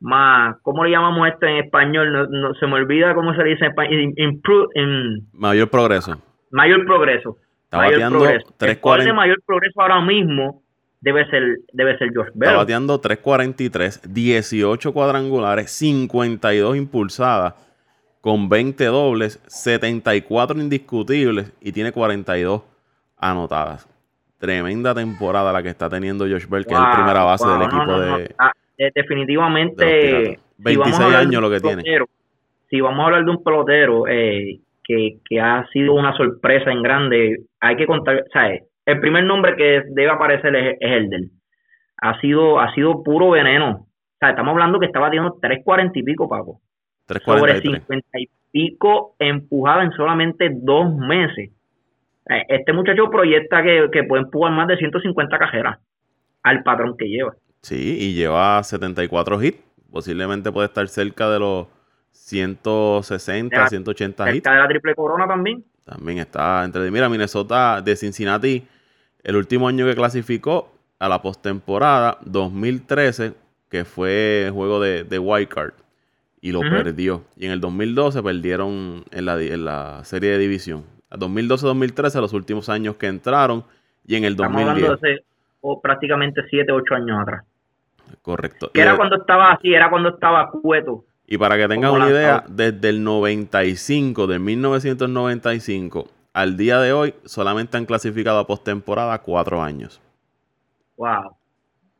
más, ¿cómo le llamamos esto en español? No, no- se me olvida cómo se le dice en español. Improve, Mayor progreso. mayor progreso. Está mayor bateando progreso. El 3.40. jugador de mayor progreso ahora mismo debe ser debe ser Josh Bell. Está bateando 3.43, 18 cuadrangulares, 52 impulsadas, con 20 dobles, 74 indiscutibles y tiene 42 anotadas. Tremenda temporada la que está teniendo Josh Bell, que es el primera base wow, del equipo no, no. de... Ah, eh, definitivamente de los Piratas. si 26 vamos a hablar de años lo que tiene. Si vamos a hablar de un pelotero eh, que, que ha sido una sorpresa en grande, hay que contar, ¿sabes? El primer nombre que debe aparecer es, es Elder. Ha sido, ha sido puro veneno. O sea, estamos hablando que está batiendo 3.40 y pico, Paco. Sobre 3.43. 50 y pico empujada en solamente dos meses. Eh, Este muchacho proyecta que, que puede empujar más de 150 cajeras al patrón que lleva. Sí, y lleva 74 hits. Posiblemente puede estar cerca de los 160, Ya, 180 hits. Cerca de la triple corona también. También está entre. Mira, Minnesota de Cincinnati, el último año que clasificó a la postemporada, 2013, que fue juego de, de Wild Card, y lo perdió. Y en el 2012 perdieron en la, en la serie de división. A 2012-2013, los últimos años que entraron, y en el Estamos 2010. hablando de hace oh, prácticamente 7, 8 años atrás. Correcto. Que era de- cuando estaba así, era cuando estaba cueto. Y para que tengan una idea, desde el 95, de 1995 al día de hoy, solamente han clasificado a postemporada cuatro años. Wow.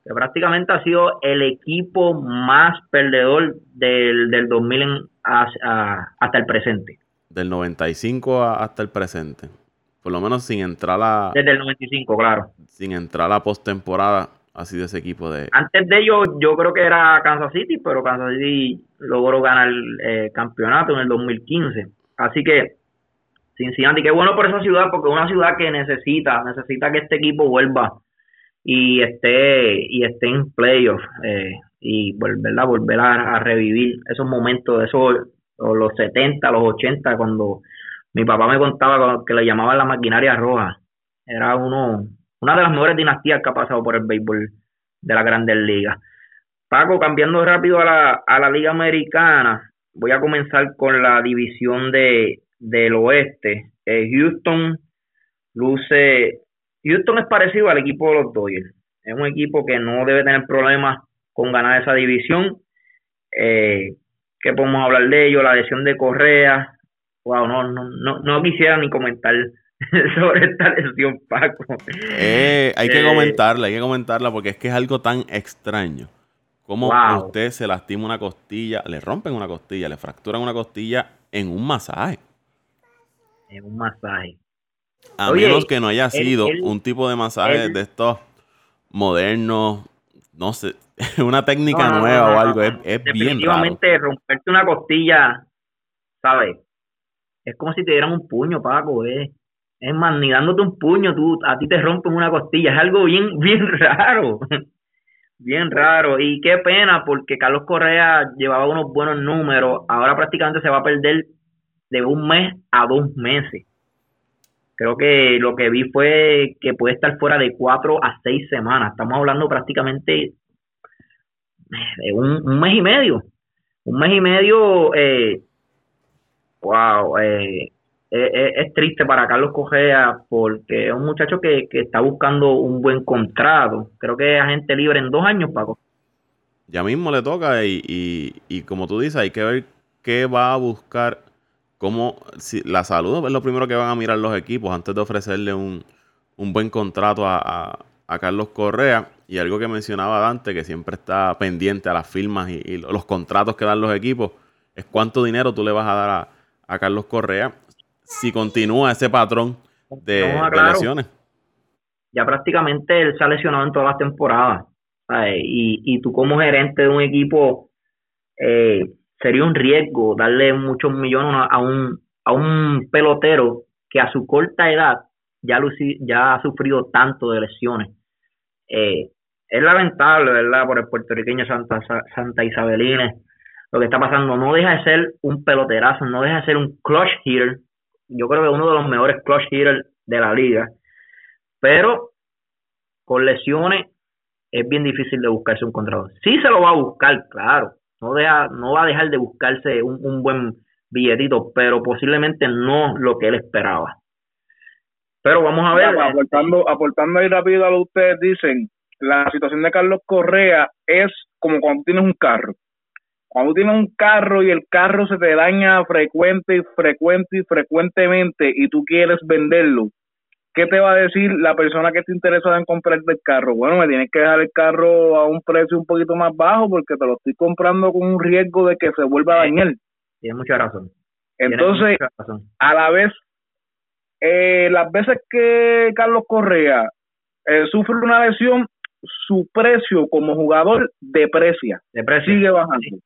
Que prácticamente ha sido el equipo más perdedor del, del 2000 en- a- a- hasta el presente. Del 95 a- hasta el presente. Por lo menos sin entrar a, Desde el 95, claro. sin entrar a postemporada así de ese equipo de... Antes de ellos, yo creo que era Kansas City, pero Kansas City logró ganar el eh, campeonato en el 2015. Así que, Cincinnati. Qué bueno por esa ciudad, porque es una ciudad que necesita, necesita que este equipo vuelva y esté y esté en playoffs eh, y volver a, revivir esos momentos, esos los 70, los 80, cuando mi papá me contaba que le llamaban la maquinaria roja. Era uno, una de las mejores dinastías que ha pasado por el béisbol de la Grandes Ligas. Paco, cambiando rápido a la, a la Liga Americana, voy a comenzar con la división de, del oeste. Eh, Houston luce. Houston es parecido al equipo de los Dodgers. Es un equipo que no debe tener problemas con ganar esa división. Eh, ¿Qué podemos hablar de ello? La lesión de Correa. Wow, no, no, no, no quisiera ni comentar <laughs> sobre esta lesión, Paco. Eh, hay que eh, comentarla, hay que comentarla porque es que es algo tan extraño. Como usted se lastima una costilla, le rompen una costilla, le fracturan una costilla en un masaje. En un masaje. A menos que no haya sido un tipo de masaje de estos modernos, no sé, <laughs> una técnica nueva o algo, es, es bien raro. romperte una costilla, ¿sabes? Es como si te dieran un puño, Paco, es, es más, ni dándote un puño, tú, a ti te rompen una costilla, es algo bien, <laughs> bien raro, bien raro, y qué pena, porque Carlos Correa llevaba unos buenos números, ahora prácticamente se va a perder de un mes a dos meses. Creo que lo que vi fue que puede estar fuera de cuatro a seis semanas. Estamos hablando prácticamente de un, mes y medio. Un mes y medio, eh, wow, eh, es, triste para Carlos Cogea porque es un muchacho que, está buscando un buen contrato. Creo que es agente libre en dos años, Paco. Ya mismo le toca y, y, y como tú dices, hay que ver qué va a buscar cómo si, la salud es lo primero que van a mirar los equipos antes de ofrecerle un, buen contrato a, Carlos Correa. Y algo que mencionaba Dante, que siempre está pendiente a las firmas y, los contratos que dan los equipos, es cuánto dinero tú le vas a dar a, Carlos Correa si continúa ese patrón de, lesiones. Ya prácticamente él se ha lesionado en todas las temporadas. Y, y tú como gerente de un equipo eh, sería un riesgo darle muchos millones a un, a un pelotero que a su corta edad ya, ha sufrido tanto de lesiones. Eh, es lamentable, ¿verdad? Por el puertorriqueño Santa, Santa Isabelines. Lo que está pasando no deja de ser un peloterazo, no deja de ser un clutch hitter. Yo creo que uno de los mejores clutch hitters de la liga. Pero con lesiones es bien difícil de buscarse un contrato. Sí se lo va a buscar, claro, no, deja, no va a dejar de buscarse un, buen billetito, pero posiblemente no lo que él esperaba. Pero vamos a ver. aportando, aportando ahí rápido a lo que ustedes dicen, la situación de Carlos Correa es como cuando tienes un carro. Cuando tienes un carro y el carro se te daña frecuente y frecuente y frecuentemente y tú quieres venderlo, ¿qué te va a decir la persona que está interesada en comprarte el carro? Bueno, me tienes que dejar el carro a un precio un poquito más bajo porque te lo estoy comprando con un riesgo de que se vuelva a dañar. Tienes mucha razón. Entonces, a la vez, eh, las veces que Carlos Correa eh, sufre una lesión, su precio como jugador deprecia. deprecia. Sigue bajando.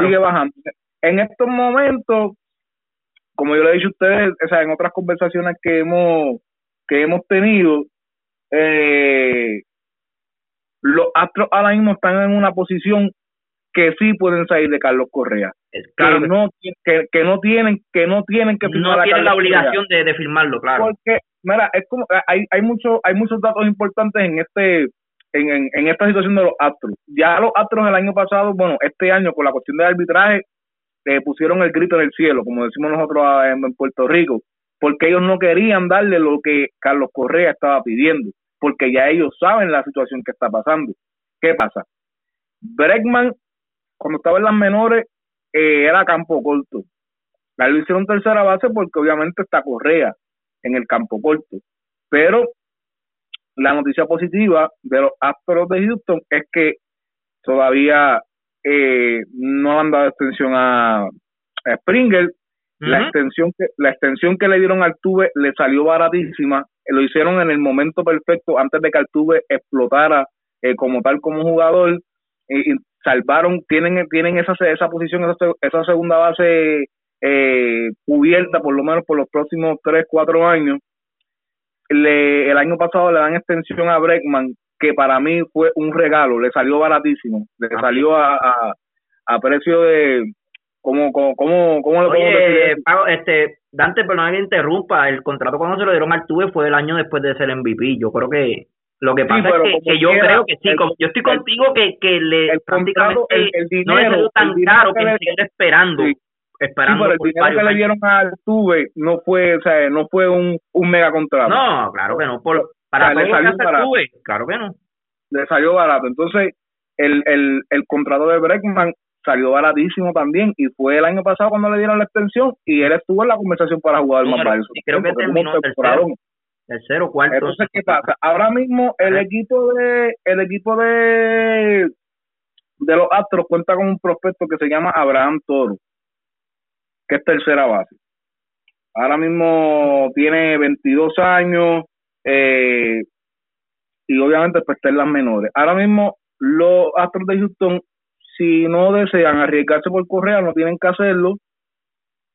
Sigue bajando. En estos momentos, como yo le he dicho a ustedes, o sea, en otras conversaciones que hemos que hemos tenido, eh, los Astros ahora mismo están en una posición que sí pueden salir de Carlos Correa. que, no, que, que, no tienen que no tienen que firmar no tienen la obligación de, de, firmarlo claro. Porque mira es como hay hay muchos hay muchos datos importantes en este en, en, esta situación de los Astros. Ya los Astros el año pasado bueno este año con la cuestión del arbitraje le pusieron el grito en el cielo como decimos nosotros en Puerto Rico porque ellos no querían darle lo que Carlos Correa estaba pidiendo, porque ya ellos saben la situación que está pasando. ¿Qué pasa? Bregman, cuando estaba en las menores, eh, era campo corto. La lo hicieron tercera base porque obviamente está Correa en el campo corto. Pero la noticia positiva de los Astros de Houston es que todavía eh, no han dado extensión a Springer la extensión que la extensión que le dieron al Tuve le salió baratísima. Lo hicieron en el momento perfecto antes de que Altuve explotara eh, como tal como jugador. y salvaron, tienen tienen esa esa posición, esa, esa segunda base eh, cubierta por lo menos por los próximos 3, 4 años. Le, el año pasado le dan extensión a Breckman, que para mí fue un regalo, le salió baratísimo, le Ah. salió a, a, a precio de, ¿cómo, cómo, cómo, cómo podemos Oye, este, Dante, perdona que interrumpa, el contrato cuando se lo dieron al Tuve fue el año después de ser MVP. Yo creo que lo que pasa pero es que, yo quiera, creo que sí, el- como- yo estoy contigo que, que le el prácticamente contrato, el- el no le dinero, salió tan el dinero caro que que le- esperando, Sí. Sí, esperando pero el dinero que le dieron al Tuve no fue, o sea, no fue un, un mega contrato. No, claro que no, por, O para sea, le todo lo que hace. Tuve, claro que no. le salió barato. Entonces, el, el, el contrato de Breckman salió baratísimo también y fue el año pasado cuando le dieron la extensión y él estuvo en la conversación para jugar más barato. y creo que terminó tercero. Tercero, cuarto. Entonces, ¿qué pasa? Ahora mismo el equipo de el equipo de de los Astros cuenta con un prospecto que se llama Abraham Toro, que es tercera base. Ahora mismo tiene 22 años eh, y obviamente pues está en las menores. Ahora mismo los Astros de Houston, si no desean arriesgarse por Correa, no tienen que hacerlo.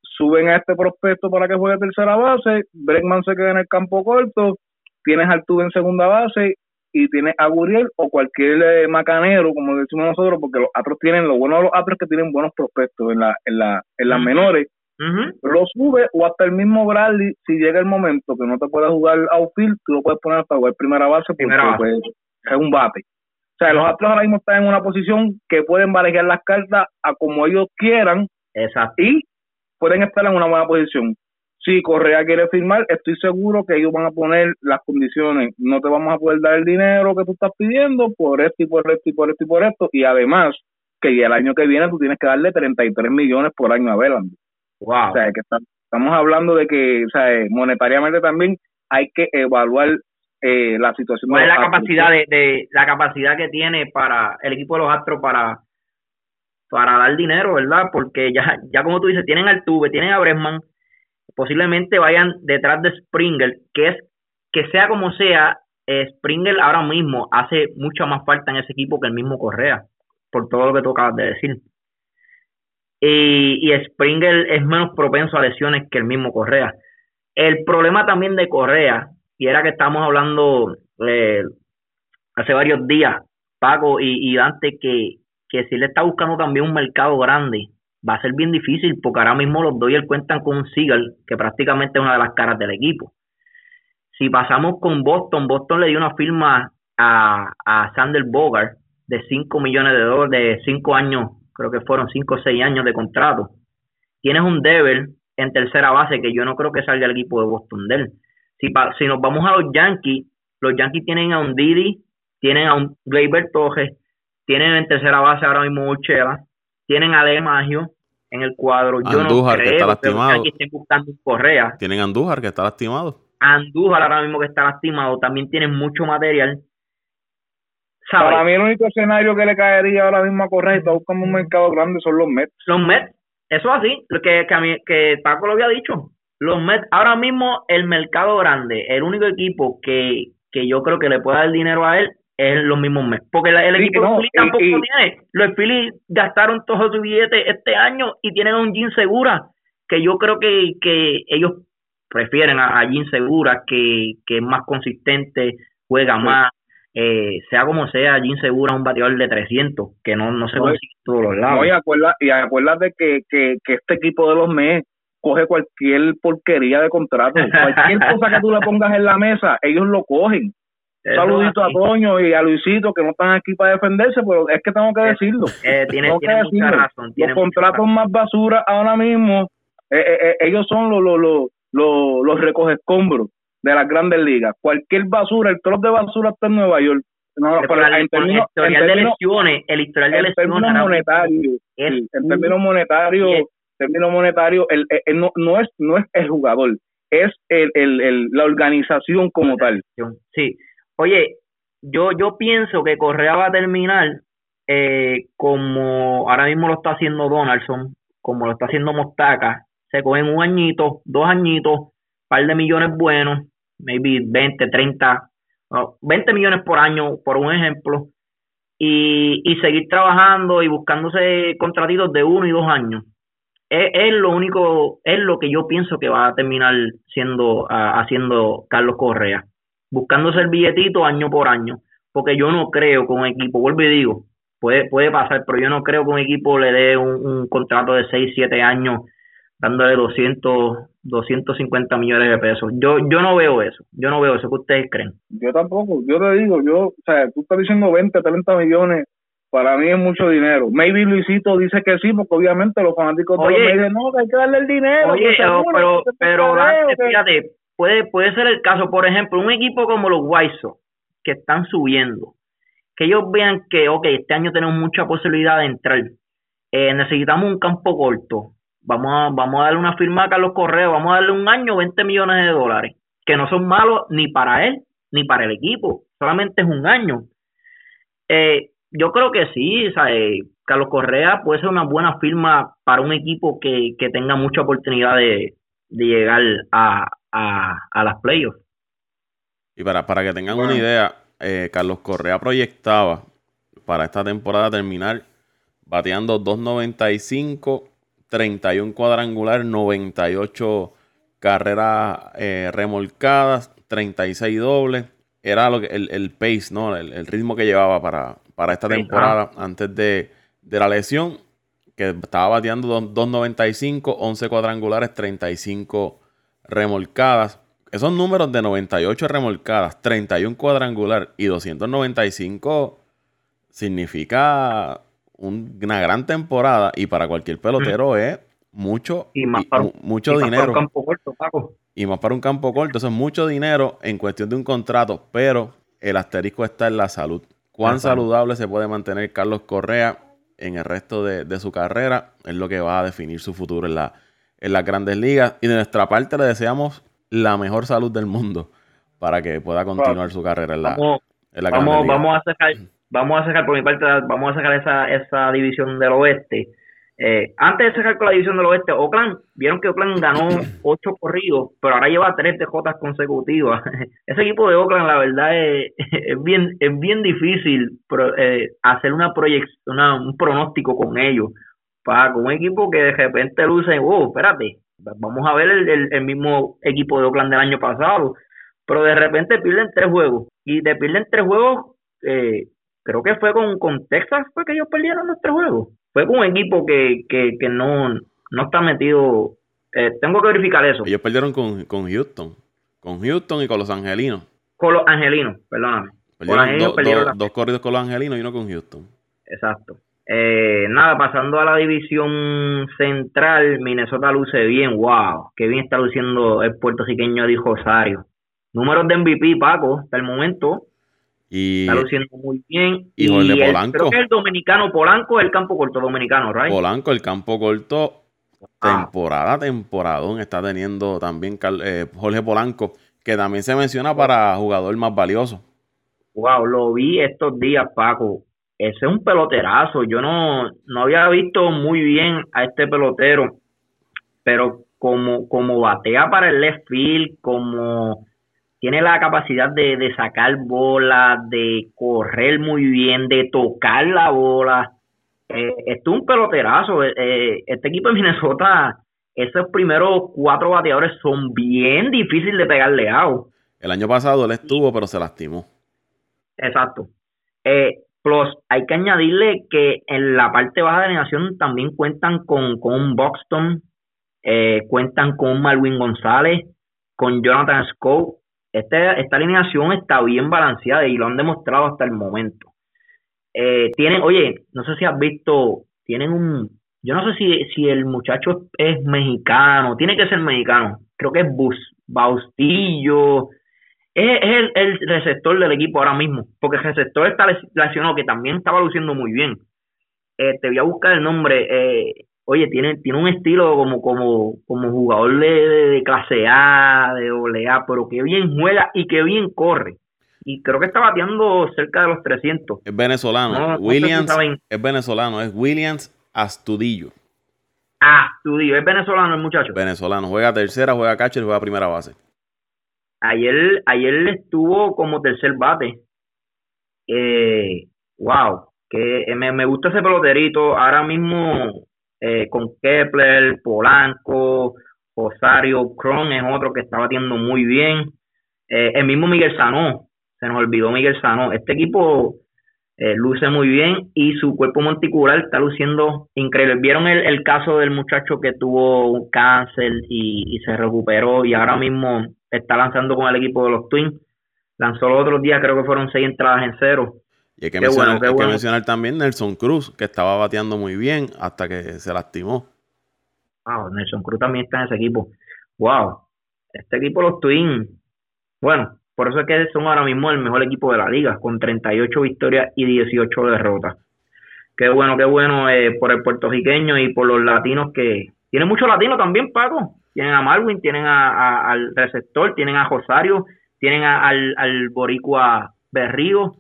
Suben a este prospecto para que juegue tercera base. Bregman se queda en el campo corto. Tienes a Altuve en segunda base y tienes a Guriel o cualquier eh, macanero, como decimos nosotros, porque los Astros tienen, lo bueno de los Astros es que tienen buenos prospectos en, la, en, la, en las menores Ujú. lo sube o hasta el mismo Bradley, si llega el momento que no te puedes jugar outfield, tú lo puedes poner hasta jugar primera base porque Primera base. pues, es un bate. O sea, los Astros ahora mismo están en una posición que pueden barajar las cartas a como ellos quieran Exacto. y pueden estar en una buena posición. Si Correa quiere firmar, estoy seguro que ellos van a poner las condiciones. No te vamos a poder dar el dinero que tú estás pidiendo por esto y por esto y por esto y por esto. Y además, que ya el año que viene tú tienes que darle 33 millones por año a Verlander. Wow. O sea, que está- estamos hablando de que, o sea, eh, monetariamente también hay que evaluar eh, la situación. ¿Cuál de es la capacidad de, de la capacidad que tiene para el equipo de los Astros para para dar dinero, ¿verdad? Porque ya ya como tú dices, tienen al Tuve, tienen a Bresman, posiblemente vayan detrás de Springer, que es que sea como sea, eh, Springer ahora mismo hace mucha más falta en ese equipo que el mismo Correa, por todo lo que tú acabas de decir. Y, y Springer es menos propenso a lesiones que el mismo Correa. El problema también de Correa, y era que estamos hablando eh, hace varios días, Paco y, y Dante, que, que si le está buscando también un mercado grande, va a ser bien difícil porque ahora mismo los Dodgers cuentan con un Seagal, que prácticamente es una de las caras del equipo. Si pasamos con Boston, Boston le dio una firma a, a Sander Bogart de 5 millones de dólares, de 5 años, creo que fueron 5 o 6 años de contrato. Tienes un Devil en tercera base que yo no creo que salga el equipo de Boston de él. Si, pa- si nos vamos a los Yankees, los Yankees tienen a un Didi, tienen a un Gleyber Torres, tienen en tercera base ahora mismo Urchela, tienen a De Maggio en el cuadro. Yo Andújar, no que creo está que los lastimado. Yankees estén buscando un Correa. Tienen a Andújar, que está lastimado. Andújar ahora mismo que está lastimado, también tienen mucho material. ¿Sabes? Para mí el único escenario que le caería ahora mismo a Correa y está buscando un mercado grande son los Mets. Los Mets, eso así, lo que, que, a mí- que Paco lo había dicho. Los Mets, ahora mismo el mercado grande, el único equipo que, que yo creo que le puede dar dinero a él es los mismos Mets. Porque el Sí, equipo de no, tampoco y- tiene. Los Phillies gastaron todo su billete este año y tienen a un Jim Segura, que yo creo que, que ellos prefieren a, a Jim Segura, que, que es más consistente, juega Sí. más. Eh, sea como sea, Jim Segura es un bateador de 300, que no, no se No, consigue en todos los lados. No, y, acuerda, y acuérdate que, que, que este equipo de los Mets coge cualquier porquería de contrato. <laughs> Cualquier cosa que tú le pongas en la mesa, ellos lo cogen. Un saludito a. Toño y a Luisito que no están aquí para defenderse, pero es que tengo que decirlo. Eh, tiene, Tengo que tiene mucha decirlo. razón. Tiene los contratos razón. más basura ahora mismo, eh, eh, eh, ellos son los los los los, los recoge escombros de las grandes ligas. Cualquier basura, el trozo de basura está en Nueva York. No, Pero en el en historial de lesiones, el historial de lesiones sí, en términos monetarios, Yes. términos monetarios, el, el- el no, no es no es el jugador, es el, el, el- la organización como tal. Sí. Oye, yo yo pienso que Correa va a terminar eh, como ahora mismo lo está haciendo Donaldson, como lo está haciendo Mostaca. Se cogen un añito, dos añitos, par de millones buenos, maybe 20, 30, no, 20 millones por año, por un ejemplo, y, y seguir trabajando y buscándose contratitos de uno y dos años. Es, lo único, es lo que yo pienso que va a terminar siendo, haciendo Carlos Correa, buscándose el billetito año por año, porque yo no creo que un equipo, vuelvo y digo, puede, puede pasar, pero yo no creo que un equipo le dé un, contrato de 6, 7 años dándole 200, 250 millones de pesos. Yo yo no veo eso, yo no veo eso que ustedes creen. Yo tampoco, yo te digo, yo, o sea, tú estás diciendo 20, 30 millones para mí es mucho dinero. Maybe Luisito dice que sí, porque obviamente los fanáticos oye, me dicen, no, que hay que darle el dinero. Oye, pero, pero, fíjate, puede, puede ser el caso, por ejemplo, un equipo como los White que están subiendo, que ellos vean que, ok, este año tenemos mucha posibilidad de entrar, eh, necesitamos un campo corto, vamos a, vamos a darle una firma a Carlos Correa, vamos a darle un año 20 millones de dólares, que no son malos ni para él, ni para el equipo, solamente es un año. Eh, yo creo que sí, eh, Carlos Correa puede ser una buena firma para un equipo que, tenga mucha oportunidad de, llegar a, a, las playoffs. Y para, para que tengan una idea, eh, Carlos Correa proyectaba para esta temporada terminar bateando 2.95, 31 cuadrangular, 98 carreras eh, remolcadas, 36 dobles. Era lo que, el, el pace, ¿no? el ritmo que llevaba para, para esta temporada antes de, la lesión, que estaba bateando 2.95, 11 cuadrangulares, 35 remolcadas. Esos números de 98 remolcadas, 31 cuadrangular y 295 significa una gran temporada y para cualquier pelotero es mucho, y mucho dinero. Y más para un campo corto, eso es mucho dinero en cuestión de un contrato, pero el asterisco está en la salud cuán saludable se puede mantener Carlos Correa en el resto de, su carrera es lo que va a definir su futuro en, la, en las grandes ligas. Y de nuestra parte le deseamos la mejor salud del mundo para que pueda continuar su carrera en la, vamos, en la vamos, vamos a sacar, vamos a sacar por mi parte, vamos a sacar esa, esa división del oeste eh, antes de sacar con la división del oeste, Oakland, vieron que Oakland ganó ocho corridos, pero ahora lleva tres dejotas consecutivas. <laughs> Ese equipo de Oakland, la verdad, es, <laughs> bien es bien difícil eh, hacer una proyección, un pronóstico con ellos. Para con un equipo que de repente luce, oh, espérate, vamos a ver el, el, mismo equipo de Oakland del año pasado, pero de repente pierden tres juegos. Y de pierden tres juegos, eh, creo que fue con, con Texas, fue que ellos perdieron los tres juegos fue con un equipo que, que, que no, no está metido. Eh, tengo que verificar eso. Ellos perdieron con, con Houston. Con Houston y con los Angelinos. Con los Angelinos, perdóname. Perdieron, dos corridos con los Angelinos y uno con Houston. Exacto. Eh, nada, pasando a la división central, Minnesota luce bien, wow, qué bien está luciendo el puertorriqueño Di Rosario. Números de MVP, Paco, hasta el momento, y, está luciendo muy bien. Y, Polanco. creo que el dominicano Polanco, el campo corto dominicano, right? Polanco, el campo corto, ah. temporada, temporadón, está teniendo también eh, Jorge Polanco, que también se menciona para jugador más valioso. Wow, lo vi estos días, Paco. Ese es un peloterazo. Yo no, no había visto muy bien a este pelotero, pero como, como batea para el left field, como tiene la capacidad de, de sacar bola, de correr muy bien, de tocar la bola. Eh, es un peloterazo. Eh, eh, este equipo de Minnesota, esos primeros cuatro bateadores son bien difíciles de pegarle a. El año pasado él estuvo, pero se lastimó. Exacto. Eh, plus, hay que añadirle que en la parte baja de la nación también cuentan con, con un Buxton, eh, cuentan con un Malvin González, con Jonathan Scott, este, esta alineación está bien balanceada y lo han demostrado hasta el momento. Eh, tienen, oye, no sé si has visto, tienen un, yo no sé si, si el muchacho es mexicano, tiene que ser mexicano, creo que es Bus, Baustillo, es, el, el, receptor del equipo ahora mismo, porque el receptor está lesionado, que también estaba luciendo muy bien. Eh, te voy a buscar el nombre, eh, oye, tiene, tiene un estilo como, como, como jugador de, clase A, de doble A, pero que bien juega y que bien corre. Y creo que está bateando cerca de los 300. Es venezolano. Williams es venezolano, es Williams Astudillo. Astudillo, es venezolano el muchacho. Venezolano, juega tercera, juega catcher, juega primera base. Ayer, ayer estuvo como tercer bate. Eh, wow, que me, me gusta ese peloterito. Ahora mismo eh, con Kepler, Polanco, Rosario, Cron es otro que está batiendo muy bien. Eh, el mismo Miguel Sanó, se nos olvidó Miguel Sanó. Este equipo eh, luce muy bien y su cuerpo monticular está luciendo increíble. ¿Vieron el, caso del muchacho que tuvo un cáncer y, se recuperó y ahora mismo está lanzando con el equipo de los Twins? Lanzó los otros días, creo que fueron seis entradas en cero. Y hay que, mencionar, que mencionar también Nelson Cruz, que estaba bateando muy bien hasta que se lastimó. Wow, Nelson Cruz también está en ese equipo. Wow, este equipo, los Twins, bueno, por eso es que son ahora mismo el mejor equipo de la liga, con 38 victorias y 18 derrotas. Qué bueno, qué bueno eh, por el puertorriqueño y por los latinos que... Tienen muchos latinos también, Paco. Tienen a Marwin, tienen a, al receptor, tienen a Rosario, tienen al, al boricua Berrío.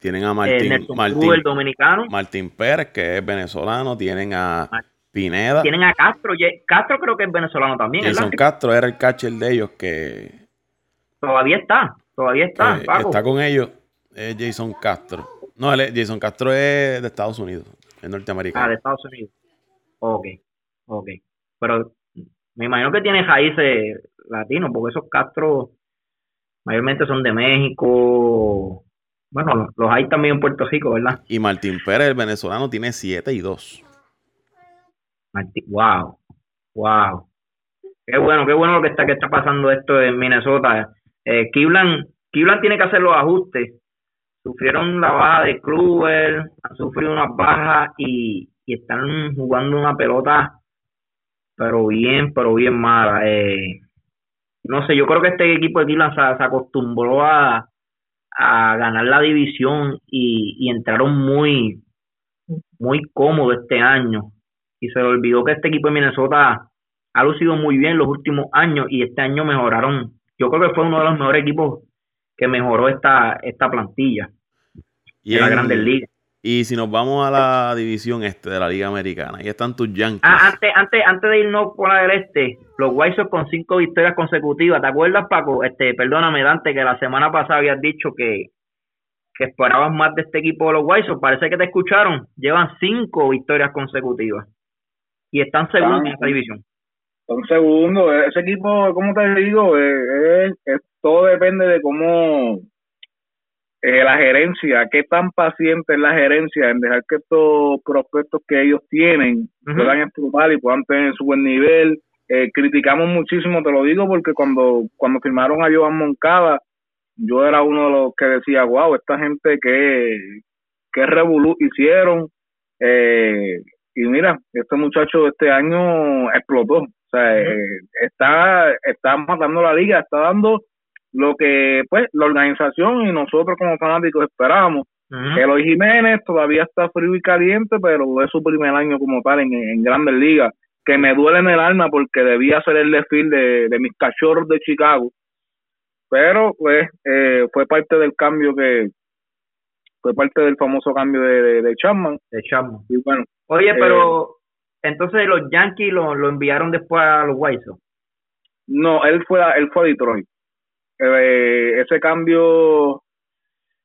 Tienen a Martín, eh, Martín el dominicano. Martín Pérez, que es venezolano. Tienen a Pineda. Tienen a Castro. Castro creo que es venezolano también. Jason Castro era el catcher de ellos que... Todavía está. Todavía está, eh, Está con ellos es Jason Castro. No, Jason Castro es de Estados Unidos, es norteamericano. Ah, de Estados Unidos. Ok, ok. Pero me imagino que tiene raíces latinos, porque esos Castro mayormente son de México. Bueno, los hay también en Puerto Rico, ¿verdad? Y Martín Pérez, el venezolano, tiene 7 y 2. wow, wow. Qué bueno, qué bueno lo que está, que está pasando esto en Minnesota. Eh, Kiblan, tiene que hacer los ajustes. Sufrieron la baja de Kluber, han sufrido unas bajas y, están jugando una pelota, pero bien, pero bien mala. Eh, no sé, yo creo que este equipo de Cleveland se, acostumbró a, a, ganar la división y, y entraron muy, muy cómodo este año. Y se le olvidó que este equipo de Minnesota ha lucido muy bien los últimos años y este año mejoraron yo creo que fue uno de los mejores equipos que mejoró esta, esta plantilla y en la Grandes Ligas. Y si nos vamos a la división este de la Liga Americana, ahí están tus Yankees. Ah, antes, antes, antes de irnos por la del este, los White Sox con cinco victorias consecutivas. ¿Te acuerdas, Paco? Este, perdóname, Dante, que la semana pasada habías dicho que, que esperabas más de este equipo de los White Sox. Parece que te escucharon. Llevan cinco victorias consecutivas. Y están segundos en esta división. Un segundo, ese equipo, como te digo, es, todo depende de cómo eh, la gerencia, qué tan paciente es la gerencia en dejar que estos prospectos que ellos tienen puedan explotar y puedan tener su buen nivel. Eh, criticamos muchísimo, te lo digo, porque cuando, cuando firmaron a Joan Moncada, yo era uno de los que decía, wow, esta gente que, que revolu hicieron. Eh, y mira, este muchacho este año explotó. O sea, eh, está, está matando la liga, está dando lo que pues la organización y nosotros como fanáticos esperábamos. que Eloy Jiménez todavía está frío y caliente, pero es su primer año como tal en, en Grandes Ligas, que me duele en el alma porque debía ser el desfile de, mis cachorros de Chicago. Pero pues eh, fue parte del cambio que fue parte del famoso cambio de, de, Chapman. De Chapman. Y bueno, Oye, pero eh, entonces los Yankees lo, lo enviaron después a los White Sox. No, él fue a, él fue a Detroit. Eh, ese cambio,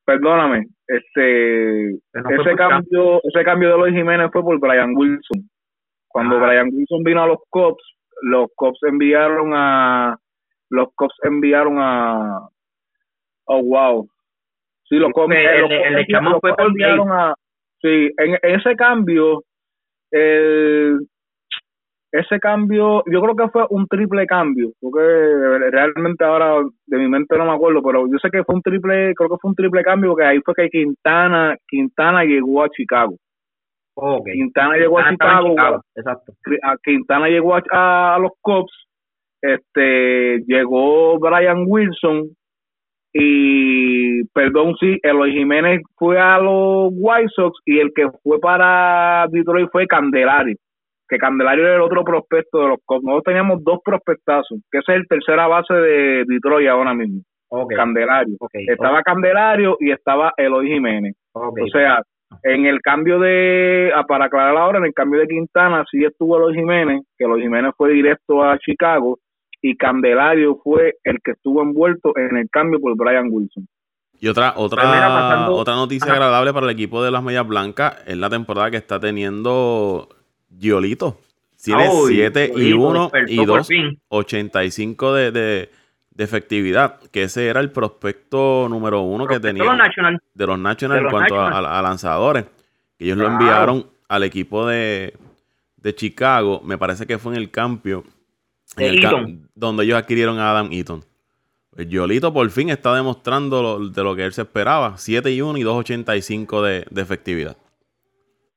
perdóname, este, ese cambio, ese cambio de Luis Jiménez fue por Brian Wilson. Cuando. Brian Wilson vino a los Cubs, los Cubs enviaron a, los Cubs enviaron a, oh wow, sí, los Cubs, enviaron a, sí, en ese cambio ese cambio, yo creo que fue un triple cambio, porque realmente ahora de mi mente no me acuerdo, pero yo sé que fue un triple, creo que fue un triple cambio, porque ahí fue que Quintana, Quintana llegó a Chicago. Quintana llegó a Chicago, exacto. Quintana llegó a, los Cubs, este, llegó Brian Wilson, y perdón sí, Eloy Jiménez fue a los White Sox y el que fue para Detroit fue Candelario, que Candelario era el otro prospecto de los Cubs. Nosotros teníamos dos prospectazos, que ese es el tercera base de Detroit ahora mismo. Candelario. estaba Candelario y estaba Eloy Jiménez. O sea, en el cambio de, ah, para aclarar ahora, en el cambio de Quintana sí estuvo Eloy Jiménez, que Eloy Jiménez fue directo a Chicago y Candelario fue el que estuvo envuelto en el cambio por Brian Wilson. Y otra, otra, otra noticia agradable para el equipo de las Medias Blancas es la temporada que está teniendo Giolito. Tiene 7 y 1 y 2, 85 de, de, de, efectividad. Que ese era el prospecto número uno que tenía. De los Nationals. De los en cuanto a, lanzadores. Ellos lo enviaron al equipo de, de Chicago. Me parece que fue en el cambio. donde ellos adquirieron a Adam Eaton. El Yolito por fin está demostrando de lo que él se esperaba. 7 y 1 y 2.85 de, de efectividad.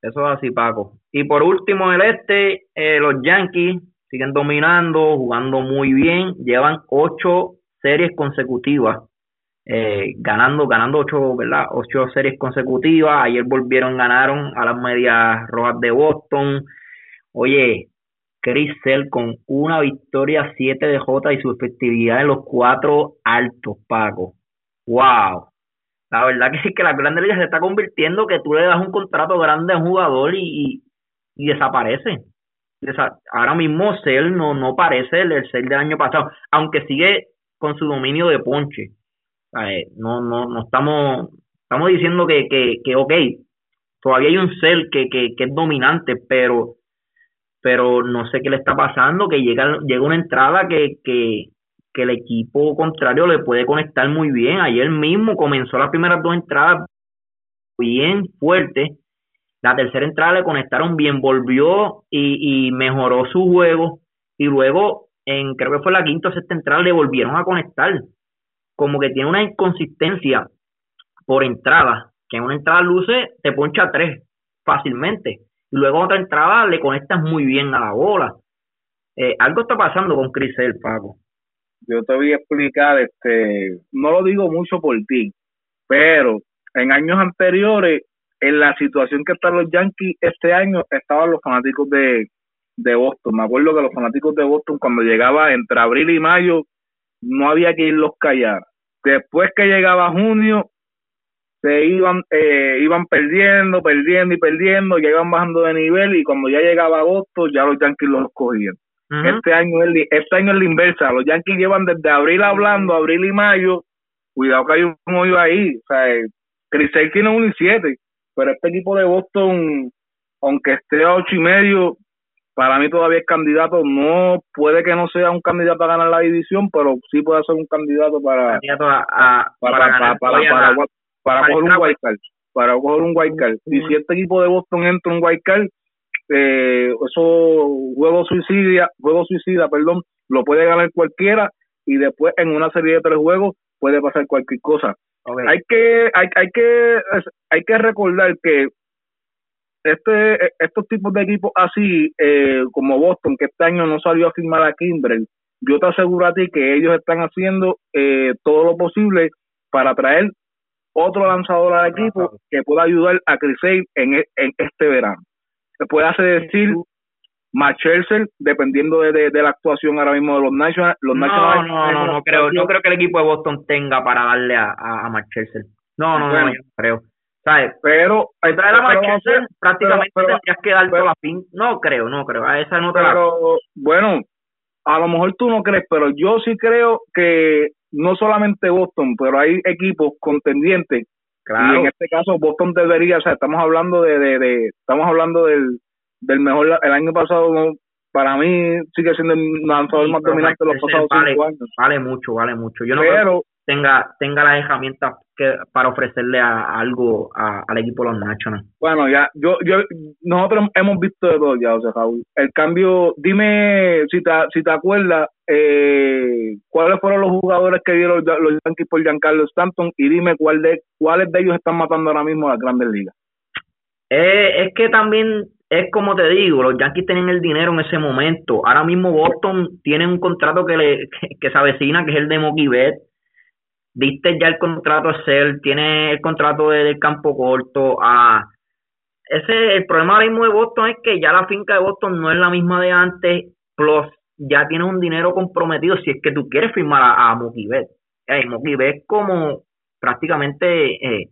Eso es así, Paco. Y por último, el este, eh, los Yankees siguen dominando, jugando muy bien. Llevan ocho series consecutivas. Eh, ganando, ganando ocho, ¿verdad? Ocho series consecutivas. Ayer volvieron, ganaron a las medias rojas de Boston. Oye, Chris Sell con una victoria 7 de J y su efectividad en los cuatro altos, Paco. ¡Wow! La verdad que es que la Grande Liga se está convirtiendo que tú le das un contrato grande a un jugador y, y, desaparece. Ahora mismo Sell no, no parece el, el del año pasado, aunque sigue con su dominio de ponche. No, no, no estamos, estamos diciendo que, que, que ok, todavía hay un Cell que, que, que es dominante, pero pero no sé qué le está pasando, que llega, llega una entrada que, que, que el equipo contrario le puede conectar muy bien. Ayer mismo comenzó las primeras dos entradas bien fuerte. La tercera entrada le conectaron bien, volvió y, mejoró su juego. Y luego, en creo que fue la quinta o sexta entrada, le volvieron a conectar. Como que tiene una inconsistencia por entrada, que en una entrada luce te poncha tres fácilmente y luego otra entrada le conectas muy bien a la bola. Eh, algo está pasando con Crisel, Paco. Yo te voy a explicar, este, no lo digo mucho por ti, pero en años anteriores, en la situación que están los Yankees este año, estaban los fanáticos de, de Boston. Me acuerdo que los fanáticos de Boston, cuando llegaba entre abril y mayo, no había que irlos callar. Después que llegaba junio, se iban eh, iban perdiendo, perdiendo y perdiendo, ya iban bajando de nivel y cuando ya llegaba agosto ya los Yankees los cogían. Este año es este año es la inversa, los Yankees llevan desde abril hablando, abril y mayo, cuidado que hay un hoyo ahí, o sea, eh, Chris tiene 1 y 7, pero este equipo de Boston, aunque esté a ocho y medio, para mí todavía es candidato, no puede que no sea un candidato a ganar la división, pero sí puede ser un candidato para para, para, para, para coger un wild card, para coger un wild card. Y si este equipo de Boston entra en un wild card, eh, eso juego suicida, juego suicida, perdón, lo puede ganar cualquiera y después en una serie de tres juegos puede pasar cualquier cosa. Hay que hay, hay que hay que recordar que este estos tipos de equipos así eh, como Boston que este año no salió a firmar a Kimbrel, yo te aseguro a ti que ellos están haciendo eh, todo lo posible para traer otro lanzador al equipo que pueda ayudar a crecer en, e, en este verano. Se puede hacer decir Matt dependiendo de, de, la actuación ahora mismo de los Nationals. Los no, no, no, no, creo, no creo que el equipo de Boston tenga para darle a, a, a No, no, no, yo creo. ¿Sabes? Pero, al traer a Matt prácticamente tendrías que dar toda la fin. No creo, no creo. A esa no te pero, bueno, a lo mejor tú no crees, pero yo sí creo que no solamente Boston, pero hay equipos contendientes. Y en este caso Boston debería, o sea, estamos hablando de, de, estamos hablando del, del mejor, el año pasado para mí sigue siendo el lanzador más dominante de los pasados cinco años. Vale mucho, vale mucho. Yo no pero, tenga tenga las herramientas que para ofrecerle a, algo al equipo de los Nationals. Bueno, ya yo yo nosotros hemos visto de todo ya, o sea, Raúl. El cambio, dime si te si te acuerdas eh, cuáles fueron los jugadores que dieron los Yankees por Giancarlo Stanton y dime cuál de cuáles de ellos están matando ahora mismo a las Grandes Ligas. Eh, es que también es como te digo, los Yankees tienen el dinero en ese momento. Ahora mismo Boston tiene un contrato que le que, se avecina, que es el de Mookie Betts viste ya el contrato a ser, tiene el contrato del campo corto, a ese el problema ahora mismo de Boston es que ya la finca de Boston no es la misma de antes, plus ya tienes un dinero comprometido si es que tú quieres firmar a, a Mookie. Eh, como prácticamente eh,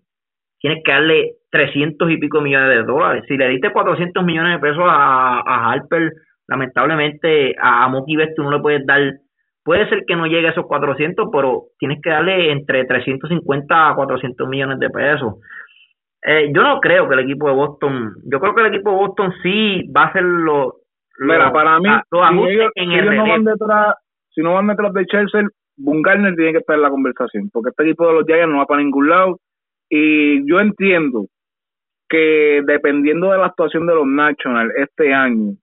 tienes que darle 300 y pico millones de dólares. Si le diste 400 millones de pesos a, a Harper, lamentablemente a, Mookie Betts tú no le puedes dar Puede ser que no llegue a esos 400, pero tienes que darle entre 350 a 400 millones de pesos. Eh, yo no creo que el equipo de Boston, yo creo que el equipo de Boston sí va a hacer lo, lo Mira, para mí, a- los si ellos, en si el ellos no van detrás, si no van detrás de Chelsea, Bungarner tiene que estar en la conversación, porque este equipo de los Giants no va para ningún lado. Y yo entiendo que dependiendo de la actuación de los Nationals este año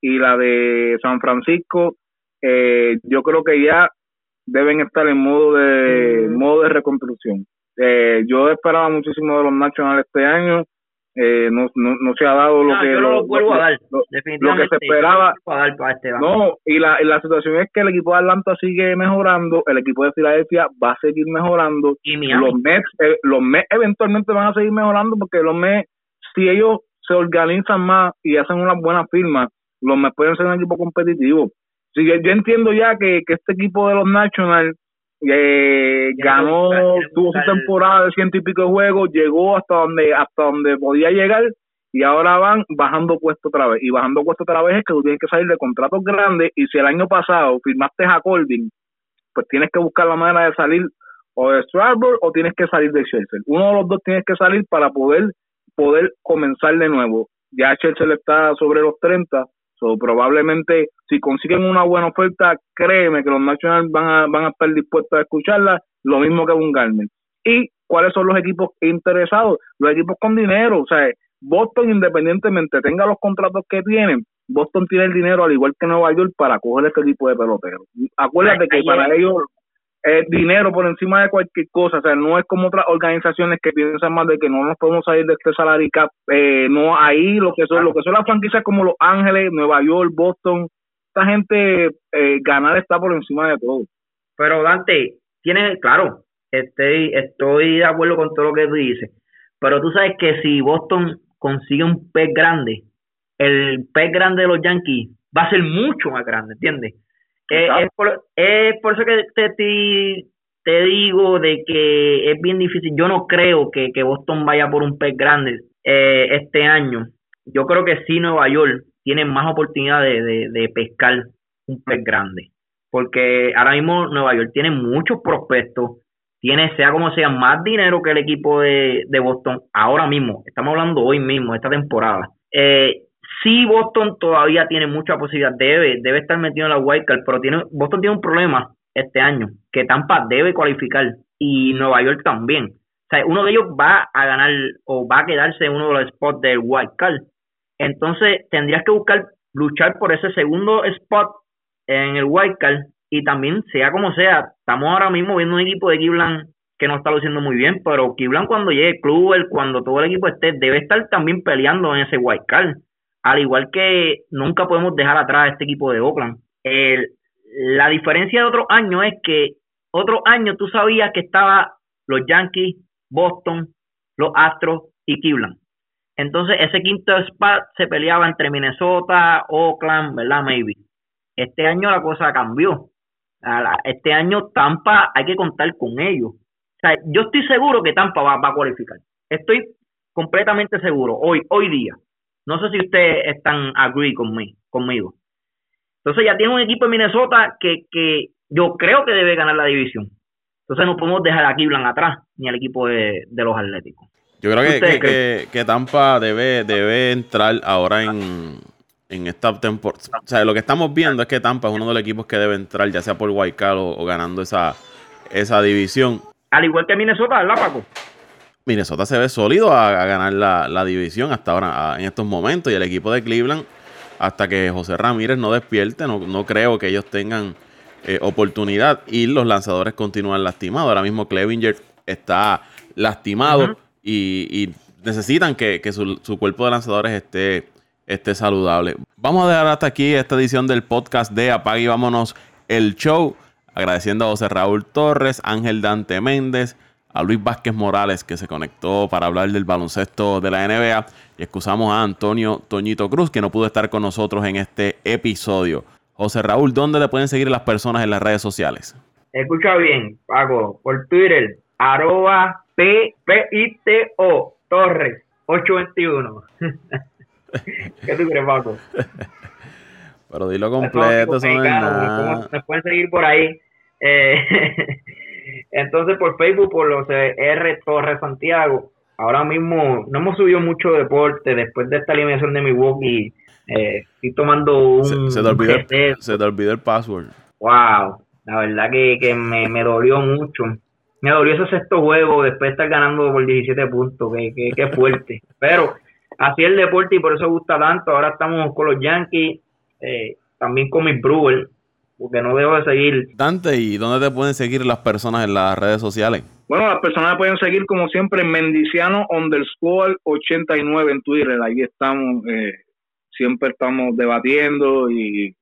y la de San Francisco, eh, yo creo que ya deben estar en modo de Mm. modo de reconstrucción. Eh, yo esperaba muchísimo de los Nationals este año, eh, no, no, no se ha dado lo No, que lo vuelvo a dar, lo- definitivamente. esperaba- a dar para este no, y la, y la situación es que el equipo de Atlanta sigue mejorando, el equipo de Filadelfia va a seguir mejorando, y los Mets, eh, los Mets eventualmente van a seguir mejorando porque los Mets, si ellos se organizan más y hacen unas buenas firmas, los Mets pueden ser un equipo competitivo. Si yo, yo entiendo ya que, que este equipo de los Nationals eh, ganó, tuvo su temporada de ciento y pico de juegos, llegó hasta donde hasta donde podía llegar y ahora van bajando puesto otra vez. Y bajando puesto otra vez es que tú tienes que salir de contratos grandes y si el año pasado firmaste a Colding, pues tienes que buscar la manera de salir o de Strasbourg o tienes que salir de Chelsea. Uno de los dos tienes que salir para poder poder comenzar de nuevo. Ya Chelsea está sobre los 30, so probablemente si consiguen una buena oferta, créeme que los Nationals van a, van a estar dispuestos a escucharla, lo mismo que un Garner. ¿Y cuáles son los equipos interesados? Los equipos con dinero, o sea, Boston independientemente tenga los contratos que tienen, Boston tiene el dinero al igual que Nueva York para coger este tipo de pelotero. Acuérdate que para ellos es dinero por encima de cualquier cosa, o sea, no es como otras organizaciones que piensan más de que no nos podemos salir de este salary cap, eh, no ahí lo que son lo que son las franquicias como Los Ángeles, Nueva York, Boston, esta gente eh, ganar está por encima de todo. Pero Dante, tiene, claro, estoy, estoy de acuerdo con todo lo que tú dices, pero tú sabes que si Boston consigue un pez grande, el pez grande de los Yankees va a ser mucho más grande, ¿entiendes? Eh, es, por, es por eso que te, te, te digo de que es bien difícil. Yo no creo que, que Boston vaya por un pez grande eh, este año. Yo creo que sí Nueva York tiene más oportunidad de, de, de pescar un pez grande porque ahora mismo Nueva York tiene muchos prospectos, tiene sea como sea más dinero que el equipo de, de Boston ahora mismo, estamos hablando hoy mismo, esta temporada. Eh, sí Boston todavía tiene mucha posibilidad, debe, debe estar metido en la wildcard, pero tiene, Boston tiene un problema este año, que Tampa debe cualificar y Nueva York también. O sea, uno de ellos va a ganar o va a quedarse en uno de los spots del wildcard. Entonces tendrías que buscar luchar por ese segundo spot en el wildcard y también sea como sea, estamos ahora mismo viendo un equipo de Cleveland que no está luciendo muy bien, pero Cleveland cuando llegue Kluber, cuando todo el equipo esté, debe estar también peleando en ese wildcard, al igual que nunca podemos dejar atrás a este equipo de Oakland. El, la diferencia de otros años es que otros años tú sabías que estaba los Yankees, Boston, los Astros y Cleveland. Entonces ese quinto spot se peleaba entre Minnesota, Oakland, ¿verdad? Maybe. Este año la cosa cambió. Este año Tampa hay que contar con ellos. O sea, yo estoy seguro que Tampa va, va a cualificar. Estoy completamente seguro, hoy, hoy día. No sé si ustedes están agree conmigo, conmigo. Entonces ya tiene un equipo de Minnesota que, que yo creo que debe ganar la división. Entonces no podemos dejar a Cleveland atrás, ni al equipo de, de los Atléticos. Yo creo que, que, que, que, Tampa debe, debe entrar ahora en, en esta temporada. O sea, lo que estamos viendo es que Tampa es uno de los equipos que debe entrar, ya sea por Wildcard o, o ganando esa, esa división. Al igual que Minnesota, ¿verdad, Paco? Minnesota se ve sólido a, a ganar la, la, división hasta ahora, a, en estos momentos. Y el equipo de Cleveland, hasta que José Ramírez no despierte, no, no creo que ellos tengan eh, oportunidad. Y los lanzadores continúan lastimados. Ahora mismo Clevinger está lastimado. Uh -huh. y, y, necesitan que, que su, su, cuerpo de lanzadores esté, esté saludable. Vamos a dejar hasta aquí esta edición del podcast de Apague y Vámonos el Show. Agradeciendo a José Raúl Torres, Ángel Dante Méndez, a Luis Vázquez Morales que se conectó para hablar del baloncesto de la NBA. Y excusamos a Antonio Toñito Cruz que no pudo estar con nosotros en este episodio. José Raúl, ¿dónde le pueden seguir las personas en las redes sociales? Escucha bien, Paco, por Twitter, arroba P-P-I-T-O Torres 821. <laughs> ¿Qué tú crees, Paco? Pero dilo completo, eso no es nada. Pueden seguir por ahí. Eh, <laughs> entonces, por Facebook, por los R Torres Santiago, ahora mismo no hemos subido mucho deporte después de esta eliminación de Milwaukee. Eh, estoy tomando un. Se, se, te olvidó, el, se te olvidó el password. Wow, la verdad que, que me, me dolió mucho. Me dolió ese sexto juego después de estar ganando por 17 puntos. Que, que, que fuerte. Pero así el deporte y por eso gusta tanto. Ahora estamos con los Yankees, eh, también con mis Brewers, porque no debo de seguir. Dante, ¿y dónde te pueden seguir las personas en las redes sociales? Bueno, las personas pueden seguir como siempre en Mendiciano underscore 89 en Twitter. Ahí estamos, eh, siempre estamos debatiendo y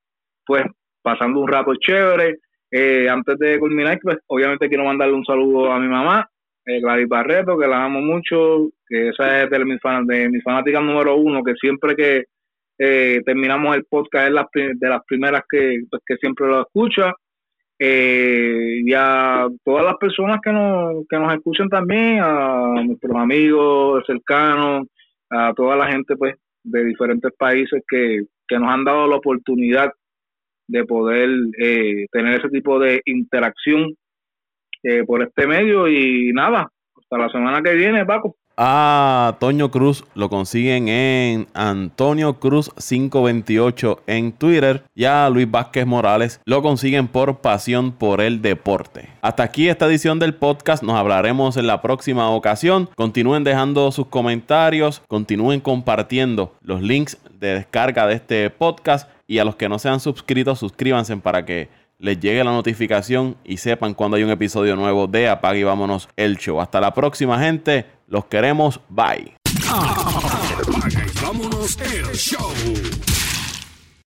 pues pasando un rato chévere. Eh, antes de culminar, pues obviamente quiero mandarle un saludo a mi mamá, eh, Gladys Barreto, que la amo mucho, que esa es de mis, fan, de mis fanáticas número uno, que siempre que eh, terminamos el podcast es de las primeras que, pues, que siempre lo escucha. Eh, y a todas las personas que nos, que nos escuchan también, a nuestros amigos cercanos, a toda la gente pues de diferentes países que, que nos han dado la oportunidad de poder eh, tener ese tipo de interacción eh, por este medio y nada, hasta la semana que viene, Paco. A Toño Cruz lo consiguen en Antonio Cruz 528 en Twitter y a Luis Vázquez Morales lo consiguen por Pasión por el Deporte. Hasta aquí esta edición del podcast, nos hablaremos en la próxima ocasión. Continúen dejando sus comentarios, continúen compartiendo los links de descarga de este podcast y a los que no se han suscrito, suscríbanse para que les llegue la notificación y sepan cuando hay un episodio nuevo de Apague y Vámonos el Show. Hasta la próxima, gente. Los queremos. Bye. Vámonos el show.